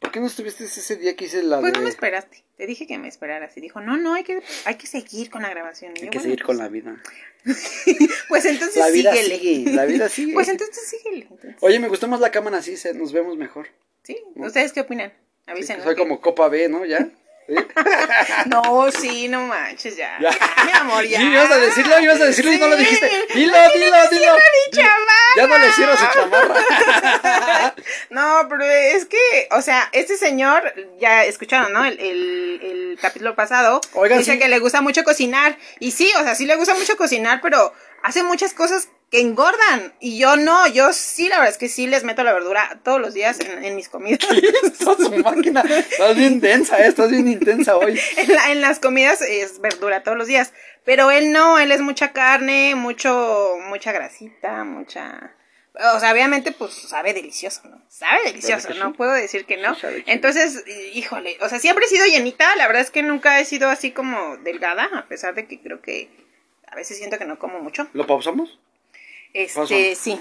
¿Por qué no estuviste ese día que hice la Pues de... no me esperaste, te dije que me esperaras y dijo, no, no, hay que, hay que seguir con la grabación. Y Hay yo, que bueno, seguir con pues, la vida. Pues entonces La vida síguele. sigue, la vida sigue. Pues entonces síguele. entonces. Oye, me gustó más la cámara así, se, nos vemos mejor. Sí, ¿ustedes qué opinan? Sí, Avísenos. soy que- como Copa B, ¿no? ¿Ya? ¿Sí? No, sí, no manches, ya. Ya. ya, mi amor, ya. Sí, ibas a decirlo, ibas a decirlo y no lo dijiste. Dilo, dilo, dilo. chamarra. Ya no le hicieron su chamarra. No, pero es que, o sea, este señor, ya escucharon, ¿no? El, el, el capítulo pasado. Oigan, dice sí. que le gusta mucho cocinar. Y sí, o sea, sí le gusta mucho cocinar, pero hace muchas cosas que engordan. Y yo no, yo sí, la verdad es que sí les meto la verdura todos los días en, en mis comidas. Estás su máquina. Estás bien densa, eh, estás bien intensa hoy. en, la- en las comidas es verdura todos los días. Pero él no, él es mucha carne, mucho, mucha grasita, mucha... O sea, obviamente, pues sabe delicioso, ¿no? Sabe delicioso, sí? no puedo decir que no. Entonces, híjole, o sea, siempre he sido llenita, la verdad es que nunca he sido así como delgada, a pesar de que creo que a veces siento que no como mucho. ¿Lo pausamos? Este, sí.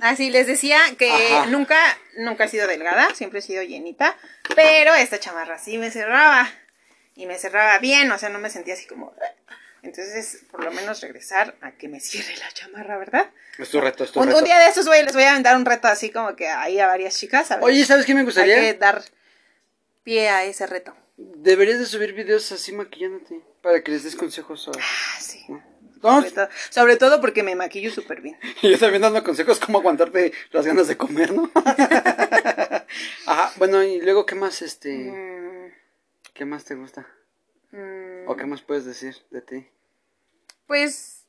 Así les decía que Ajá. nunca, nunca he sido delgada, siempre he sido llenita, pero esta chamarra sí me cerraba y me cerraba bien, o sea, no me sentía así como... Entonces, por lo menos regresar a que me cierre la chamarra, ¿verdad? Es tu reto, es tu Un, reto. un día de estos voy, les voy a aventar un reto así como que ahí a varias chicas. a ver. Oye, ¿sabes qué me hay gustaría? que dar pie a ese reto. Deberías de subir videos así maquillándote. Para que les des consejos a... Ah, sí. ¿No? Sobre todo, sobre todo porque me maquillo súper bien. Y yo también dando consejos cómo aguantarte las ganas de comer, ¿no? Ajá, bueno, y luego, ¿qué más? Este... Mm, ¿Qué más te gusta? Mm, ¿O qué más puedes decir de ti? Pues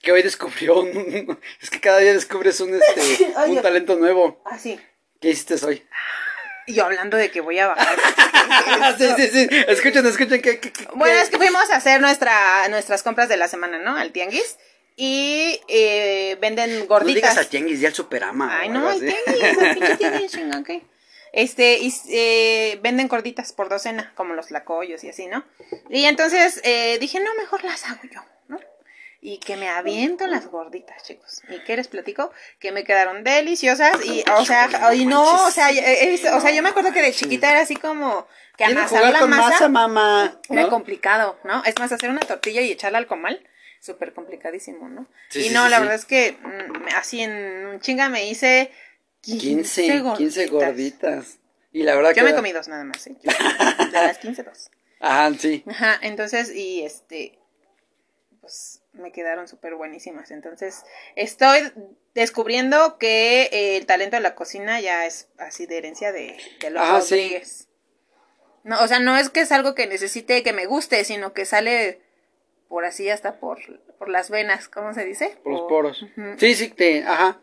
Que hoy descubrió un... Es que cada día descubres un, este, un talento nuevo. así. ¿Qué hiciste hoy? Y yo hablando de que voy a bajar. sí, sí, sí. Escuchen, escuchen. ¿qué, qué, qué- Bueno, es que fuimos a hacer nuestra, nuestras compras de la semana, ¿no? Al tianguis. Y eh, venden No digas gorditas. al tianguis, ya al superama. Ay, no, el tianguis, el pinche tianguis. Este, y eh, venden gorditas por docena, como los lacoyos y así, ¿no? Y entonces eh, dije, no, mejor las hago yo. Y que me aviento las gorditas, chicos. ¿Y qué les platico? Que me quedaron deliciosas y, o sea, y no, o sea, he visto- o sea, yo me acuerdo que de chiquita era así como que amasar la masa, masa, mamá. era ¿no? complicado, ¿no? Es más, hacer una tortilla y echarla al comal, súper complicadísimo, ¿no? Sí, y no, sí, la sí. verdad es que mm, así en un chinga me hice 15, 15, 15 gorditas. Y la verdad que... Yo me comí dos nada más, ¿eh? De las 15, dos. Ajá, sí. Ajá, entonces, y este, pues me quedaron súper buenísimas. Entonces, estoy descubriendo que eh, el talento de la cocina ya es así de herencia de, de los Ah, sí. Rodríguez. No, o sea, no es que es algo que necesite que me guste, sino que sale por así hasta por, por las venas, ¿cómo se dice? Por los poros. Sí, sí, te... Ajá.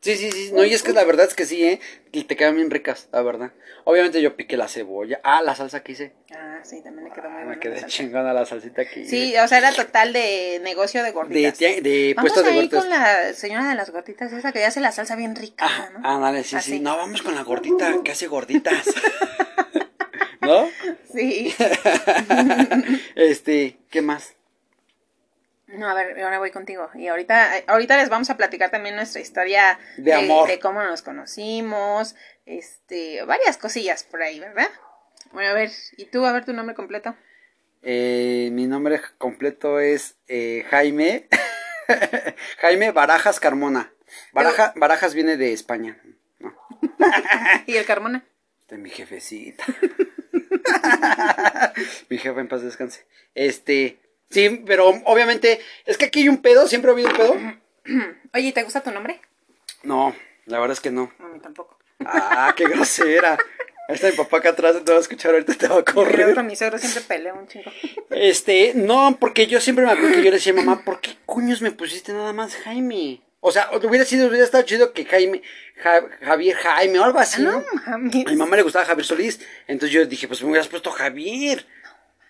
Sí, sí, sí. No, y es que la verdad es que sí, ¿eh? Y te quedan bien ricas, la verdad. Obviamente yo piqué la cebolla. Ah, la salsa que hice. Ah, sí, también le quedó muy Ah, buena. me quedé chingona la salsita que hice. Sí, o sea, era total de negocio de De, gorditas. tia- de Vamos puestos a de ir gorditas. con la señora de las gorditas, esa que hace la salsa bien rica, Ah, ¿no? ah, dale, sí, Así. sí. No, vamos con la gordita que hace gorditas. ¿No? Sí. Este, ¿qué más? No, a ver, ahora voy contigo. Y ahorita, ahorita les vamos a platicar también nuestra historia De amor. de cómo nos conocimos, este, varias cosillas por ahí, ¿verdad? Bueno, a ver, ¿y tú? A ver tu nombre completo. Eh, mi nombre completo es eh, Jaime. Jaime Barajas Carmona. Baraja- Barajas viene de España. No, ¿Y el Carmona? de mi jefecita. mi jefe en paz descanse. Este, sí, pero obviamente, es que aquí hay un pedo, siempre ha habido un pedo. Oye, ¿y ¿te gusta tu nombre? No, la verdad es que no. No, a mí tampoco. Ah, qué grosera. Ahí está mi papá acá atrás, te va a escuchar ahorita, te va a Pero correr. con mi suegro siempre peleo un chingo. Este, no, porque yo siempre me acuerdo que yo le decía, mamá, ¿por qué coños me pusiste nada más Jaime? O sea, hubiera sido, hubiera estado chido que Jaime, Ja- Javier Jaime o algo así, ¿no? No, mami. A mi mamá le gustaba Javier Solís, entonces yo dije, pues me hubieras puesto Javier.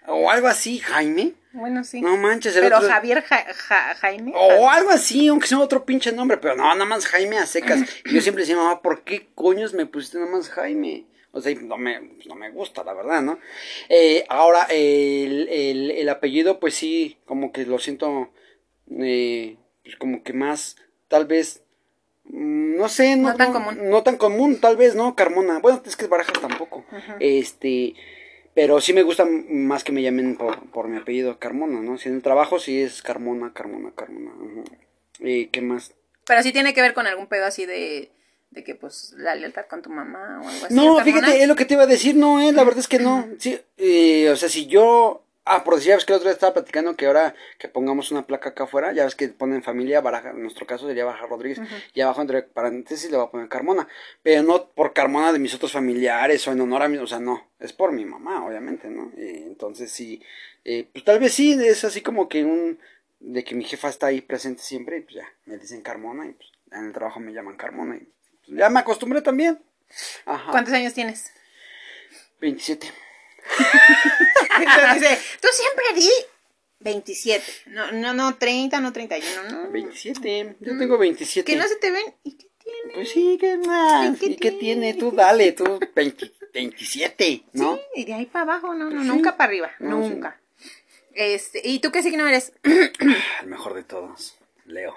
O algo así, Jaime. Bueno, sí. No manches, el Pero otro- Javier Ja- Ja- Jaime. O algo así, aunque sea otro pinche nombre, pero no, nada más Jaime a secas. Y yo siempre decía, mamá, ¿por qué coños me pusiste nada más Jaime? O sea, no me, pues, no me gusta, la verdad, ¿no? Eh, ahora, el, el, el apellido, pues sí, como que lo siento, eh, pues como que más, tal vez, mm, no sé, no, No tan común. No tan común, tal vez, ¿no? Carmona. Bueno, es que es Barajas tampoco. Este, pero sí me gusta más que me llamen por, por mi apellido Carmona, ¿no? Si en el trabajo sí es Carmona, Carmona, Carmona. Eh, ¿Qué más? Pero sí tiene que ver con algún pedo así de, de que, pues, la lealtad con tu mamá o algo así. No, fíjate, es lo que te iba a decir, no, eh, la verdad es que no. Sí, eh, o sea, si yo. Ah, por decir, ya ves que el otro día estaba platicando que ahora que pongamos una placa acá afuera, ya ves que ponen familia Baraja, en nuestro caso sería Baraja Rodríguez, y abajo entre paréntesis le voy a poner Carmona, pero no por Carmona de mis otros familiares o en honor a mí, o sea, no, es por mi mamá, obviamente, ¿no? Eh, entonces sí, eh, pues tal vez sí, es así como que un, de que mi jefa está ahí presente siempre, y pues ya, me dicen Carmona, y pues en el trabajo me llaman Carmona, y pues, ya me acostumbré también. Ajá. ¿Cuántos años tienes? 27. Entonces dice, tú siempre di 27. No, no, no, 30, no 31, no. 27. Yo tengo 27. Que no se te ven. ¿Y qué tiene? Pues sí, ¿qué más? ¿Y qué ¿Y qué tiene? Tú dale, tú 20 27, ¿no? Sí, y de ahí para abajo, no, no, Sí. nunca para arriba, No, sí. nunca. Este, ¿y tú qué signo eres? El mejor de todos, Leo.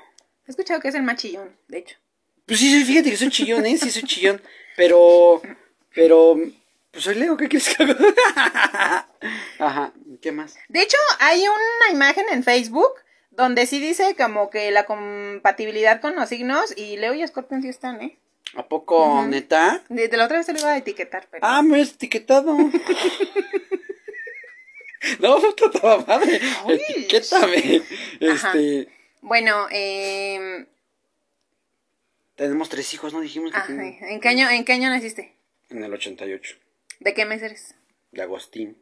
He escuchado que es el más chillón, de hecho. Pues sí, sí, fíjate que soy chillón, ¿eh? Sí, soy chillón. Pero, pero, pues soy Leo, ¿qué quieres que haga? Ajá, ¿qué más? De hecho, hay una imagen en Facebook donde sí dice como que la compatibilidad con los signos y Leo y Scorpion sí están, ¿eh? ¿A poco, neta? De, de la otra vez se lo iba a etiquetar, pero... Ah, me has etiquetado. no, no trataba madre. Ay. Etiquétame. Ajá. Este, Bueno, eh... tenemos tres hijos, ¿no? Dijimos que ah, ten- ¿en, qué año, ¿en qué año naciste? en el 88. ¿De qué mes eres? De Agostín.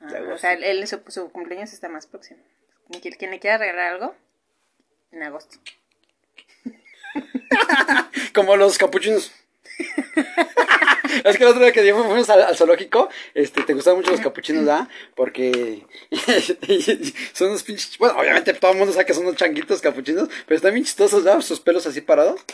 Ah, De o agosto. sea, él, su, su cumpleaños está más próximo. Quien, le quiera regalar algo, en agosto. Como los capuchinos. es que el otro día que fuimos al, al zoológico, este, te gustaban mucho los capuchinos, ¿verdad? Porque son unos pinches, bueno, obviamente todo el mundo sabe que son unos changuitos capuchinos, pero están bien chistosos, ¿verdad? Sus pelos así parados.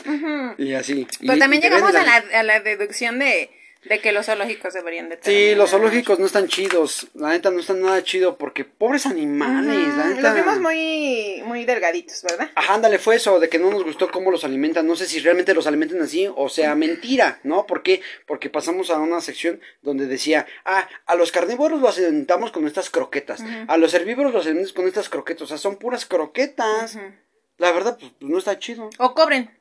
Y así. Pero Y- también y llegamos a la, a la deducción de, de que los zoológicos deberían de Sí, tener- los zoológicos no están chidos. La neta no están nada chido porque pobres animales, la Ujú, neta. Los vimos muy, muy delgaditos, ¿verdad? Ajá, ándale, fue eso, de que no nos gustó cómo los alimentan. No sé si realmente los alimentan así o sea mentira, ¿no? ¿Por qué? Porque pasamos a una sección donde decía, ah, a los carnívoros los alimentamos con estas croquetas, a los herbívoros los alimentamos con estas croquetas, o sea, son puras croquetas. La verdad, pues, pues, no está chido. O cobren.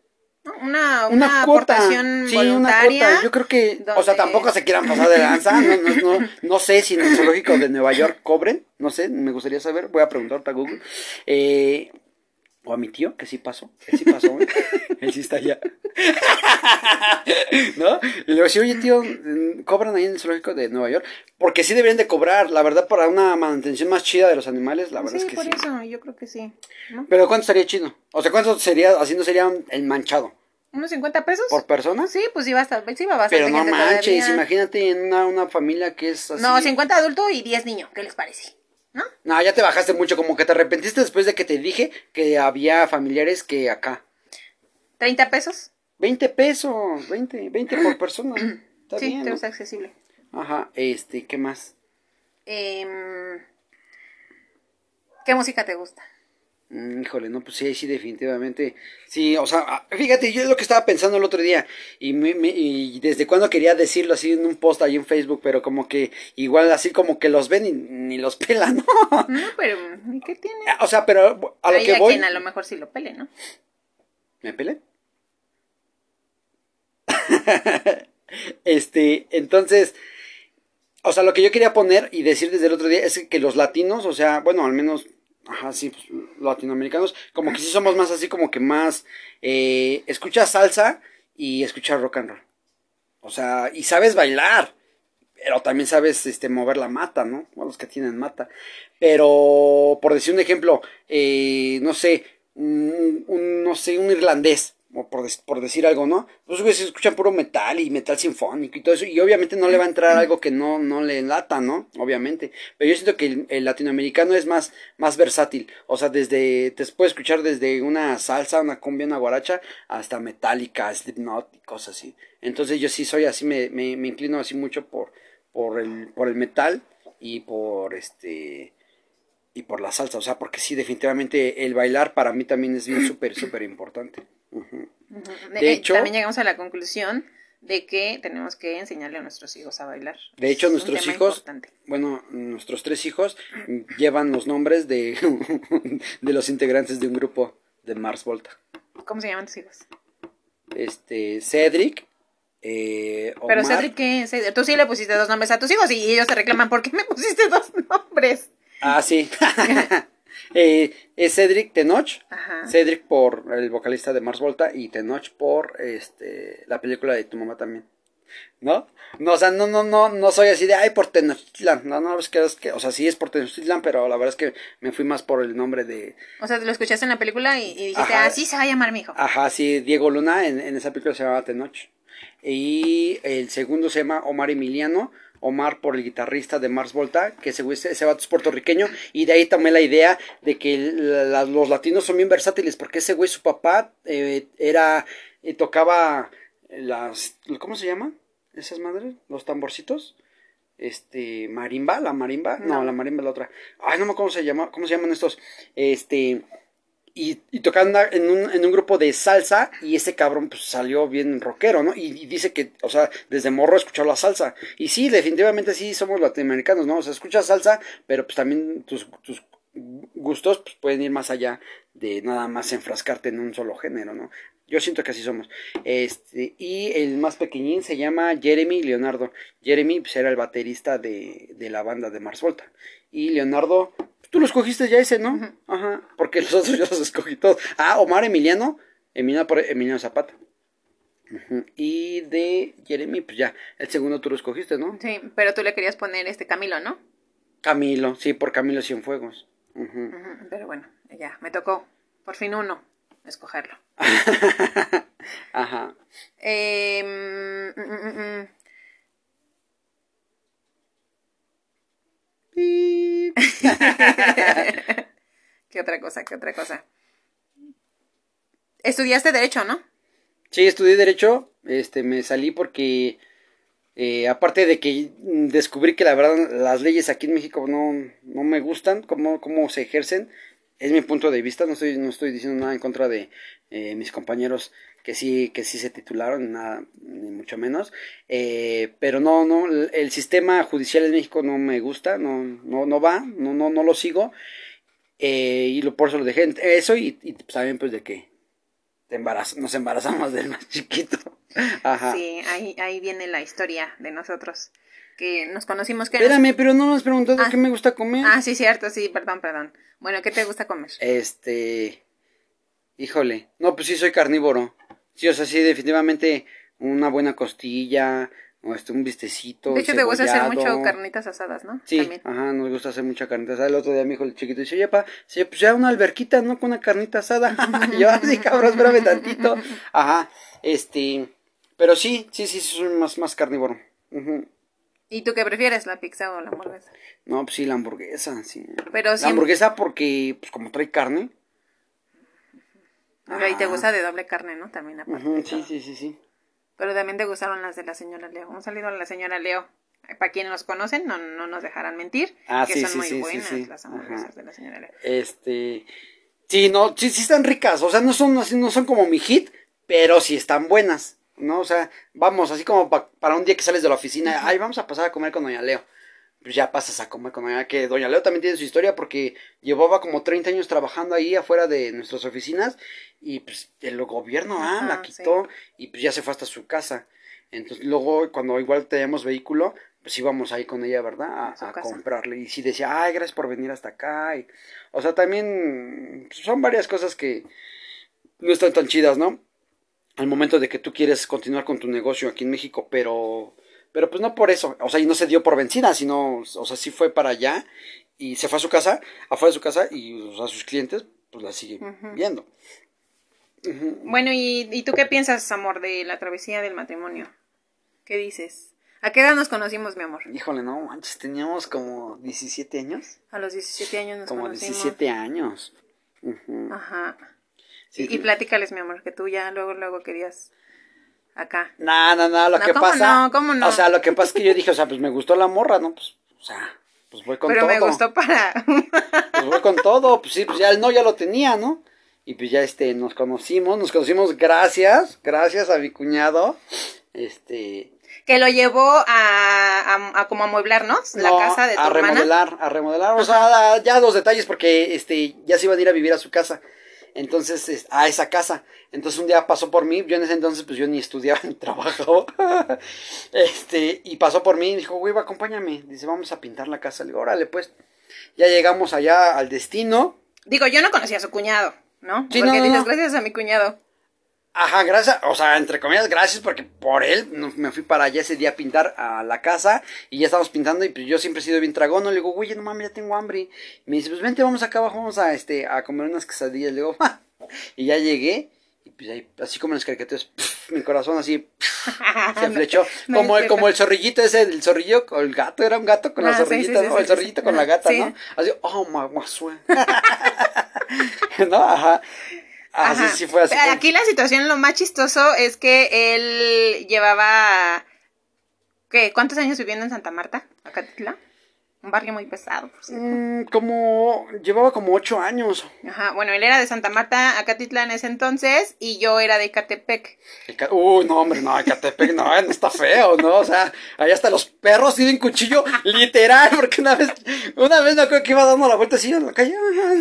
Una, una, Una aportación sí, una voluntaria. cuota. Yo creo que, o sea, donde- tampoco se quieran pasar de lanza. No, no, no, no sé si en el zoológico de Nueva York cobren. No sé, me gustaría saber. Voy a preguntar a Google. Eh, o a mi tío, que sí pasó. Que sí pasó, güey. Él sí está allá. ¿No? Y le digo, sí, oye, tío, mm, ¿cobran ahí en el zoológico de Nueva York? Porque sí deberían de cobrar. La verdad, para una manutención más chida de los animales, la verdad sí, es que por sí. eso, yo creo que sí. ¿no? Pero ¿cuánto estaría chido? O sea, ¿cuánto sería, haciendo sería el manchado? ¿Unos 50 pesos? ¿Por persona? Sí, pues sí, basta, sí va Pero no manches, todavía. imagínate en una, una familia que es así. No, 50 adultos y 10 niños, ¿qué les parece? ¿No? No, ya te bajaste mucho, como que te arrepentiste después de que te dije que había familiares que acá. ¿30 pesos? 20 pesos, 20, 20 por persona. Está sí, bien. pero ¿no? es accesible. Ajá, este, ¿qué más? Em, ¿Qué música te gusta? Mm, híjole, no, pues sí, sí, definitivamente. Sí, o sea, ah, fíjate, yo es lo que estaba pensando el otro día. Y, me- me- y desde cuando quería decirlo así en un post ahí en Facebook, pero como que igual así como que los ven y ni los pelan, ¿no? No, pero ¿y qué tiene? o sea, pero a lo Hay que a voy. quien a lo mejor sí lo pele, ¿no? ¿Me pelé? este, entonces, o sea, lo que yo quería poner y decir desde el otro día es que los latinos, o sea, bueno, al menos, ajá, sí, pues, latinoamericanos, como que sí somos más así, como que más, eh, escuchas salsa y escuchas rock and roll. O sea, y sabes bailar, pero también sabes, este, mover la mata, ¿no? Bueno, los que tienen mata. Pero, por decir un ejemplo, eh, no sé, un, no sé, un irlandés, por, decir algo, ¿no? Los güeyes escuchan puro metal y metal sinfónico y todo eso, y obviamente no le va a entrar algo que no, no le lata, ¿no? Obviamente. Pero yo siento que el, latinoamericano es más, más versátil. O sea, desde, te puede escuchar desde una salsa, una cumbia, una guaracha, hasta metálica, Slipknot y cosas así. Entonces yo sí soy así, me, me, me inclino así mucho por, por el, por el metal y por este y por la salsa, o sea, porque sí, definitivamente el bailar para mí también es bien súper, súper importante. De Eh, hecho- también llegamos a la conclusión de que tenemos que enseñarle a nuestros hijos a bailar. De hecho, Es nuestros hijos, importante. bueno, nuestros tres hijos llevan los nombres de, de los integrantes de un grupo de Mars Volta. ¿Cómo se llaman tus hijos? Este, Cedric, eh, Pero Cedric, ¿qué? Cedric, Tú sí le pusiste dos nombres a tus hijos y ellos te reclaman, ¿por qué me pusiste dos nombres? Ah, sí. Eh, es Cedric Tenoch. Ajá. Cedric por el vocalista de Mars Volta y Tenoch por este la película de tu mamá también. ¿No? No, o sea, no, no, no, no soy así de ay por Tenochtitlan. No, no, es que, es que, o sea, sí es por Tenochtitlan, pero la verdad es que me fui más por el nombre de, O sea, lo escuchaste en la película y, y dijiste, Ajá. así se va a llamar mi hijo. ajá, sí, Diego Luna, en, en esa película se llamaba Tenoch. Y el segundo se llama Omar Emiliano. Omar por el guitarrista de Mars Volta, que ese, ese vato es puertorriqueño, y de ahí tomé la idea de que la- los latinos son bien versátiles, porque ese güey, su papá, eh, era, eh, tocaba las, ¿cómo se llama? Esas madres, los tamborcitos, este, marimba, la marimba, no, No. la marimba es la otra, ay, no me acuerdo cómo se llama, cómo se llaman estos, este, y, y tocando en un, grupo de salsa y ese cabrón pues salió bien rockero, ¿no? Y, dice que, o sea, desde morro escuchó la salsa. Y sí, definitivamente sí somos latinoamericanos, ¿no? O sea, escuchas salsa, pero pues también tus, gustos pues, pueden ir más allá de nada más enfrascarte en un solo género, ¿no? Yo siento que así somos. Este, y el más pequeñín se llama Jeremy Leonardo. Jeremy pues, era el baterista de, de la banda de Mars Volta. Y Leonardo, tú lo escogiste ya ese, ¿no? Ajá, porque los otros yo los escogí todos. Ah, Omar Emiliano, Emiliano por Emiliano Zapata. Ujú. Y de Jeremy, pues ya, el segundo tú lo escogiste, ¿no? Sí, pero tú le querías poner este Camilo, ¿no? Camilo, sí, por Camilo Cienfuegos. Ujú, Pero bueno, ya, me tocó por fin uno escogerlo. Ajá. Eh, mm, mm, mm, ¿Qué otra cosa? ¿Qué otra cosa? Estudiaste Derecho, ¿no? Sí, estudié Derecho, este, me salí porque, eh, aparte de que descubrí que la verdad las leyes aquí en México no, no me gustan, cómo, cómo se ejercen, es mi punto de vista, no estoy, no estoy diciendo nada en contra de eh, mis compañeros que sí, que sí se titularon, nada, ni mucho menos, eh, pero no, no, el, sistema judicial en México no me gusta, no, no, no va, no, no, no lo sigo, eh, y lo, por eso lo dejé, eso y, y también pues de que te embaraz- nos embarazamos del más chiquito. Ajá. Sí, ahí, ahí viene la historia de nosotros. Que nos conocimos que... Espérame, pero no me has preguntado Ah. qué me gusta comer. Ah, sí, cierto, sí, perdón, perdón. Bueno, ¿qué te gusta comer? Este. Híjole. No, pues sí soy carnívoro. Sí, o sea, sí, definitivamente una buena costilla, o este, un vistecito. De hecho, te gusta hacer mucho carnitas asadas, ¿no? Sí, También. ajá, nos gusta hacer mucha carnita asada. El otro día mi hijo el chiquito dice, oye, pa, sí, pues ya una alberquita, ¿no? Con una carnita asada. Y yo, así, cabrón, espérame tantito. Ajá, este, pero sí, sí, sí, soy más, más carnívoro. ¿Y tú qué prefieres, la pizza o la hamburguesa? No, pues sí, la hamburguesa, sí. Pero La siempre... hamburguesa porque, pues como trae carne. Ok, te Ah. gusta de doble carne, ¿no? También aparte. Sí, sí, sí, sí. Pero también te gustaron las de la señora Leo. Un saludo a la señora Leo. Para quienes los conocen, no, no nos dejarán mentir. Ah, que sí, son sí, muy sí, buenas las hamburguesas Ajá. de la señora Leo. Este, sí, no, sí, sí están ricas, o sea, no son así, no son como mi hit, pero sí están buenas, ¿no? O sea, vamos, así como pa- para un día que sales de la oficina, ay, vamos a pasar a comer con Doña Leo. Pues ya pasas a comer con Leo, que Doña Leo también tiene su historia porque llevaba como 30 años trabajando ahí afuera de nuestras oficinas y pues el gobierno, ah, Ajá, la quitó y pues ya se fue hasta su casa. Entonces, luego, cuando igual teníamos vehículo, pues íbamos ahí con ella, ¿verdad? A, comprarle. Y sí decía, ay, gracias por venir hasta acá. Y, o sea, también pues, son varias cosas que no están tan chidas, ¿no? Al momento de que tú quieres continuar con tu negocio aquí en México, pero, pero pues no por eso. O sea, y no se dio por vencida, sino, o sea, sí fue para allá y se fue a su casa, afuera de su casa y o sea, sus clientes, pues la siguen Ujú. viendo. Ujú. Bueno, ¿y, ¿y tú qué piensas, amor, de la travesía del matrimonio? ¿Qué dices? ¿A qué edad nos conocimos, mi amor? Híjole, no, manches, teníamos como 17 años. A los 17 años nos Como conocimos. 17 años. Ajá. Sí, y, sí. y platícales, mi amor, que tú ya luego, luego querías acá. No, no, no, lo No, que ¿cómo pasa. no? ¿Cómo no? O sea, lo que pasa es que yo dije, o sea, pues me gustó la morra, ¿no? Pues, o sea, pues voy con Pero todo. me gustó para... Pues voy con todo, pues sí, pues ya el no ya lo tenía, ¿no? Y pues ya este, nos conocimos, nos conocimos gracias, gracias a mi cuñado. Este. que lo llevó a, a, a como amueblarnos la no, casa de tu a hermana. remodelar, a remodelar, o sea, ya los detalles porque este, ya se iban a ir a vivir a su casa. Entonces, es- a esa casa. Entonces un día pasó por mí, yo en ese entonces pues yo ni estudiaba ni trabajaba. este, y pasó por mí y dijo, güey, acompáñame. Dice, vamos a pintar la casa. Le digo, órale, pues. Ya llegamos allá al destino. Digo, yo no conocía a su cuñado, ¿no? Sí, Porque no, no, dices, no. gracias a mi cuñado. Ajá, gracias, o sea, entre comillas, gracias porque por él me fui para allá ese día a pintar a la casa y ya estábamos pintando y pues yo siempre he sido bien tragón, le digo, güey, no mames, ya tengo hambre. Y me dice, pues vente, vamos acá abajo, vamos a, este, a comer unas quesadillas. Le digo, "Ja". y ya llegué y pues ahí, así como en las caricaturas, pf, mi corazón así se flechó, no como, el, como el zorrillito ese, el zorrillo, con el gato, era un gato con la Ah, sí, zorrillita, sí, sí, ¿no? sí, el zorrillito con la gata. ¿no? Así, oh, maguasue. ¿No? Ajá. Así Ajá. sí fue así. fue. Aquí la situación, lo más chistoso es que él llevaba. ¿Qué? ¿Cuántos años viviendo en Santa Marta? Acatitla. Un barrio muy pesado, por cierto. Mm, como llevaba como ocho años. Ajá, bueno, él era de Santa Marta, Acatitla en ese entonces, y yo era de Icatepec. Eca- Uy, no, hombre, no, Ecatepec, no, no está feo, ¿no? O sea, allá hasta los perros tienen cuchillo, literal, porque una vez, una vez me acuerdo que iba dando la vuelta así en la calle,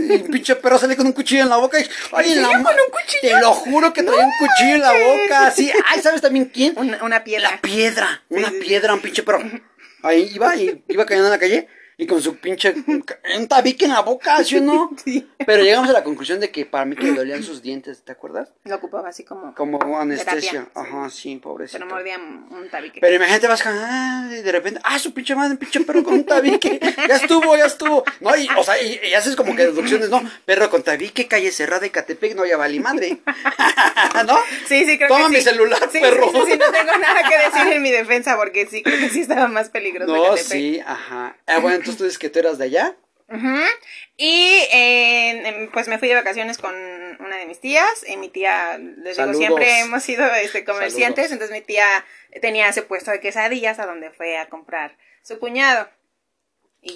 y un pinche perro sale con un cuchillo en la boca y, ay, en la con un cuchillo? Te lo juro que traía un cuchillo en la boca, así, ay, ¿sabes también quién? Una, una piedra. La piedra, una piedra, un pinche perro. Ahí iba y iba cayendo en la calle Y con su pinche. Un tabique en la boca, ¿sí o no? Sí. Pero llegamos a la conclusión de que para mí que le dolían sus dientes, ¿te acuerdas? Lo ocupaba así como. Como anestesia. Terapia, Ajá, sí, pobrecito. Pero mordía un tabique. Pero imagínate, vas con, ah, y de repente, ah, su pinche madre, pinche perro con un tabique, ya estuvo, ya estuvo. No, y, o sea, y, y haces como que deducciones, no, perro con tabique, calle cerrada, Ecatepec, no, ya valí madre. ¿No? Sí, sí, creo Toma que mi sí. celular, Sí, perro. Sí, no tengo nada que decir en mi defensa porque sí, creo que sí estaba más peligroso. No, Ecatepec. sí, ajá. Ah, bueno, entonces tú dices que tú eras de allá. Y eh, pues me fui de vacaciones con una de mis tías. Y mi tía, les Saludos. digo, siempre hemos sido este, comerciantes. Saludos. Entonces mi tía tenía ese puesto de quesadillas a donde fue a comprar su cuñado.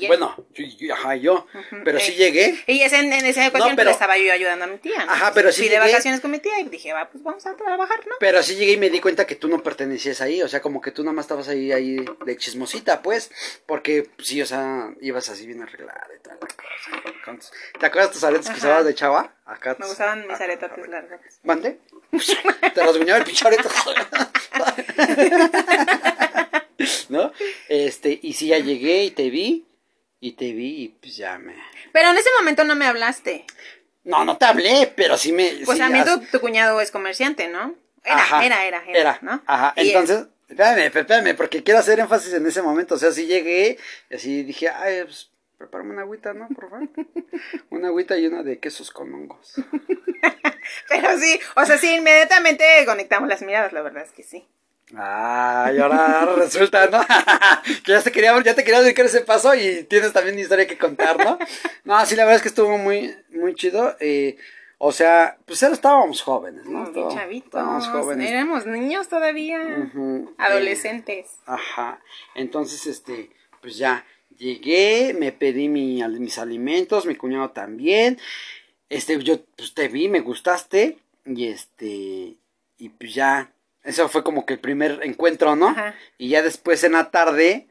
Y Bueno, yo, yo- ajá, yo. Pero sí Eh, llegué. Y esa, en, en esa ocasión No, pero- pues, estaba yo ayudando a mi tía. ¿no? Ajá, pero sí Fui de vacaciones con mi tía y dije, va, pues vamos a trabajar, ¿no? Pero sí llegué y me di cuenta que tú no pertenecías ahí, o sea, como que tú nada más estabas ahí, ahí de chismosita, pues, porque sí, o sea, ibas así bien arreglada y tal. la cosa. ¿Te acuerdas tus aretes que usabas de chava? Acá. Me gustaban mis acá. largos. ¿Mande? Te rasguñaba el pinche. ¿No? Este, y sí, ya llegué y te vi, y te vi y pues ya me... Pero en ese momento no me hablaste. No, no te hablé, pero sí me... Pues sí, a mí as- tu, tu cuñado es comerciante, ¿no? Era, Ajá, era, era, era, ¿no? Ajá, Y, entonces, espérame, espérame, porque quiero hacer énfasis en ese momento. O sea, sí llegué y así dije, ay, pues, prepárame una agüita, ¿no? Por favor. una agüita y una de quesos con hongos. Pero sí, o sea, sí, inmediatamente conectamos las miradas, la verdad es que sí. Ay, ahora resulta, ¿no? que ya te quería, ya te quería dedicar ese paso y tienes también una historia que contar, ¿no? No, sí, la verdad es que estuvo muy, muy chido. eh, o sea, pues era- estábamos jóvenes, ¿no? Todo- chavitos. Estábamos jóvenes. Éramos niños todavía. Ujú, Adolescentes. eh, ajá. Entonces, este, pues ya llegué, me pedí mi, mis alimentos, mi cuñado también. Este, yo pues te vi, me gustaste y este y pues ya eso fue como que el primer encuentro, ¿no? Ajá. Y ya después en la tarde,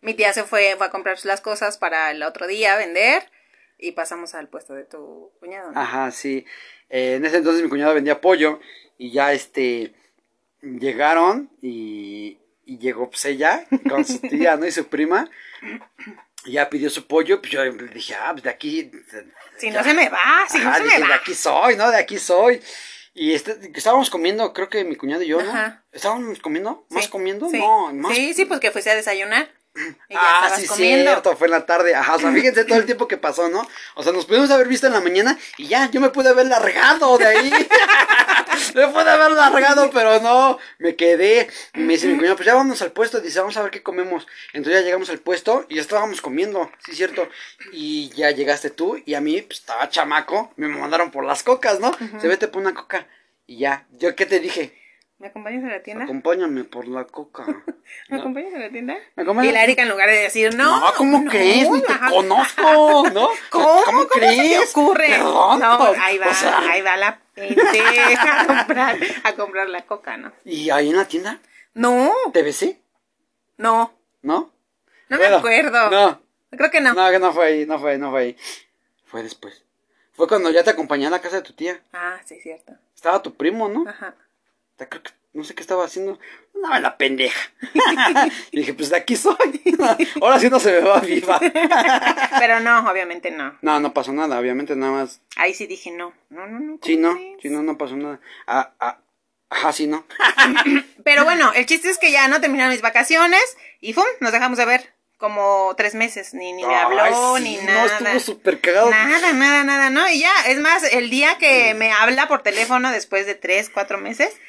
Mi tía se fue, fue a comprar las cosas para el otro día vender y pasamos al puesto de tu cuñado. ¿no? ajá, sí. eh, en ese entonces mi cuñado vendía pollo y ya este llegaron y, y llegó pues ella con su tía, ¿no? Y su prima. Y ya pidió su pollo, pues yo le dije, ah, pues de aquí. Si no se me va, si no se dije, me de va. aquí soy, ¿no? De aquí soy. Y este, estábamos comiendo, creo que mi cuñado y yo, ¿no? Ajá. ¿Estábamos comiendo? ¿Más Sí, comiendo? sí. No, más. Sí, sí, pues que fuiste a desayunar. Y ya ah, sí, comiendo. cierto, fue en la tarde. Ajá, o sea, fíjense todo el tiempo que pasó, ¿no? O sea, nos pudimos haber visto en la mañana y ya, yo me pude haber largado de ahí. me pude haber largado, pero no, me quedé. Y me dice mi cuñado, pues ya vamos al puesto. Dice, vamos a ver qué comemos. Entonces ya llegamos al puesto y ya estábamos comiendo, sí, cierto. Y ya llegaste tú y a mí, pues estaba chamaco, me mandaron por las cocas, ¿no? Se vete por una coca. Y ya, ¿yo qué te dije? ¿Me acompañas a la tienda? Acompáñame por la coca. ¿Me ¿no? acompañas a la tienda? ¿Me acompañas? Y la Erika en lugar de decir, no. No, ¿cómo crees? Ni te conozco, ¿no? ¿Cómo? ¿Cómo, ¿Cómo crees? ocurre? Perdón, no, ahí va, o sea, ahí va la pendeja a comprar, a comprar la coca, ¿no? ¿Y ahí en la tienda? No, ¿Te besé? no, ¿No? no me acuerdo. No, Creo que no. no, que no fue ahí, no fue ahí, no fue ahí. Fue después. Fue cuando ya te acompañé a la casa de tu tía. Ah, sí, cierto. Estaba tu primo, ¿no? Ajá. Creo que- no sé qué estaba haciendo. No, la pendeja. y dije, pues de aquí soy. Ahora sí no se me va viva. Pero no, obviamente no. no, no pasó nada, obviamente nada más. Ahí sí dije no. No, no, no. Sí, ¿cómo no, sí, no, no pasó nada. Ah, ah, ajá, sí, no. Pero bueno, el chiste es que ya no terminaron mis vacaciones y ¡fum! Nos dejamos de ver como tres meses. Ni, ni me habló, Ay, ni nada. No, estuvo súper cagado. Nada, nada, nada, ¿no? Y ya, es más, el día que me habla por teléfono después de tres, cuatro meses, me-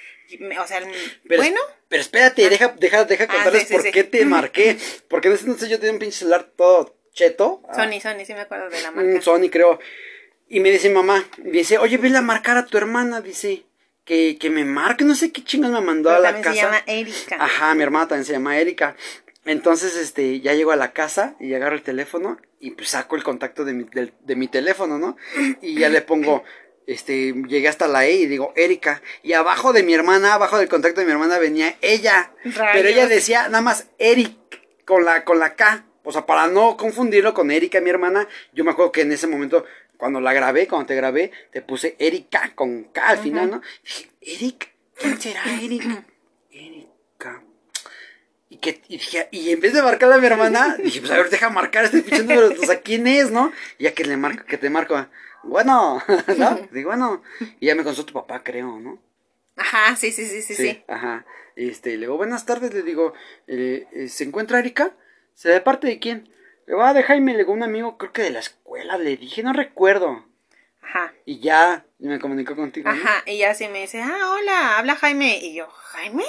o sea, Pero, bueno, Pero espérate, deja, deja, deja Ah, contarles sí, sí, por sí. qué te marqué. Porque en ese entonces yo tenía un pinche celular todo cheto. ah, Sony, Sony, sí me acuerdo de la Un marca. Sony, creo. Y me dice mamá, dice, oye, vele a marcar a tu hermana, dice, que, que me marque, no sé qué chingas me mandó Pero a la también casa. se llama Erika. Ajá, mi hermana también se llama Erika. Entonces, este, ya llego a la casa y agarro el teléfono y pues saco el contacto de mi, de mi teléfono, ¿no? Y ya le pongo, este, llegué hasta la E y digo, Erika. Y abajo de mi hermana, abajo del contacto de mi hermana venía ella. Rayos. Pero ella decía nada más Eric con la, con la K. O sea, para no confundirlo con Erika, mi hermana, yo me acuerdo que en ese momento, cuando la grabé, cuando te grabé, te puse Erika con K al final, ¿no? Dije, Eric, ¿quién será Eric? Erika. ¿Y que, y dije, y en vez de marcarle a mi hermana, dije, pues a ver, deja marcar este pinche número, o sea, ¿quién es, no? Y ya que le marco, que te marco, bueno, ¿no? Digo, bueno, y ya me contó tu papá, creo, ¿no? Ajá, sí, sí, sí, sí, sí. Ajá, este, le digo, buenas tardes, le digo, eh, eh, ¿se encuentra Erika? ¿Se de parte de quién? Le va, de Jaime, le digo, un amigo, creo que de la escuela, le dije, no recuerdo. Ajá. Y ya me comunicó contigo. ¿no? Ajá, y ya sí me dice, ah, hola, habla Jaime. Y yo, ¿Jaime?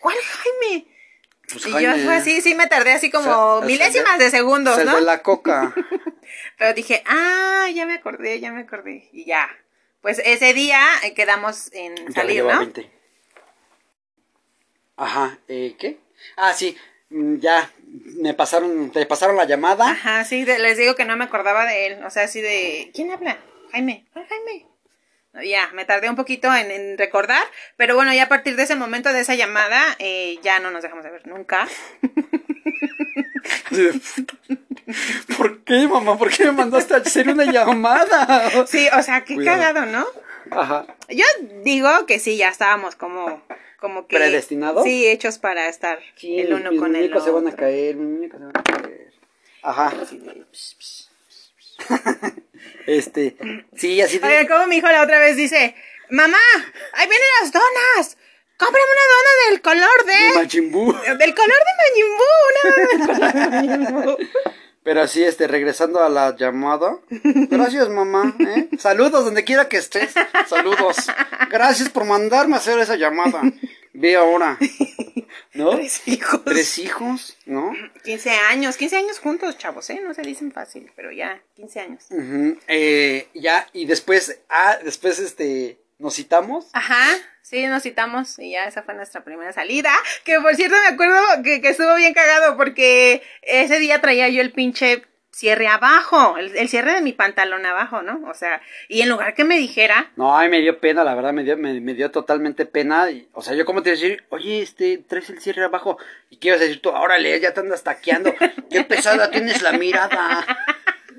¿Cuál Jaime? Pues y Jaime, yo fue así, sí me tardé así como O sea, milésimas de- de segundos, ¿no? de la coca. Pero dije, ah, ya me acordé, ya me acordé. Y ya. Pues ese día eh, quedamos en Ya salir, ¿no? 20. Ajá, eh, ¿qué? Ah, sí, mm, ya, me pasaron, te pasaron la llamada. Ajá, sí, de- les digo que no me acordaba de él. O sea, así de, ¿quién habla? Jaime, ¿cuál Jaime? Ya, me tardé un poquito en, en recordar, pero bueno, ya a partir de ese momento, de esa llamada, eh, ya no nos dejamos de ver nunca. ¿Por qué, mamá? ¿Por qué me mandaste a hacer una llamada? Sí, o sea, qué Cuidado. cagado, ¿no? Ajá. Yo digo que sí, ya estábamos como, como que... ¿Predestinados? Sí, hechos para estar Sí, el uno mis con el otro. se van a caer, mis se van a caer. Ajá. Este, sí, así de... Oye, como mi hijo la otra vez dice, mamá, ahí vienen las donas. Cómprame una dona del color de de... Machimbú. Del color de Buu, una dona de. Pero sí, este, regresando a la llamada. Gracias, mamá. ¿eh? Saludos donde quiera que estés. Saludos. Gracias por mandarme a hacer esa llamada. Ve ahora. ¿No? Tres hijos. Tres hijos, ¿no? 15 años, 15 años juntos, chavos, ¿eh? No se dicen fácil, pero ya, 15 años. Ujú, eh, ya, y después, ah, después, este, nos citamos. Ajá, sí, nos citamos y ya esa fue nuestra primera salida. Que por cierto me acuerdo que, que estuvo bien cagado porque ese día traía yo el pinche cierre abajo, el, el cierre de mi pantalón abajo, ¿no? O sea, y en lugar que me dijera, No, ay, me dio pena, la verdad, me dio, me, dio totalmente pena. y- o sea, yo como te iba a decir, oye, este, traes el cierre abajo. ¿Y a decir tú? Órale, ya te andas taqueando. Qué pesada tienes la mirada.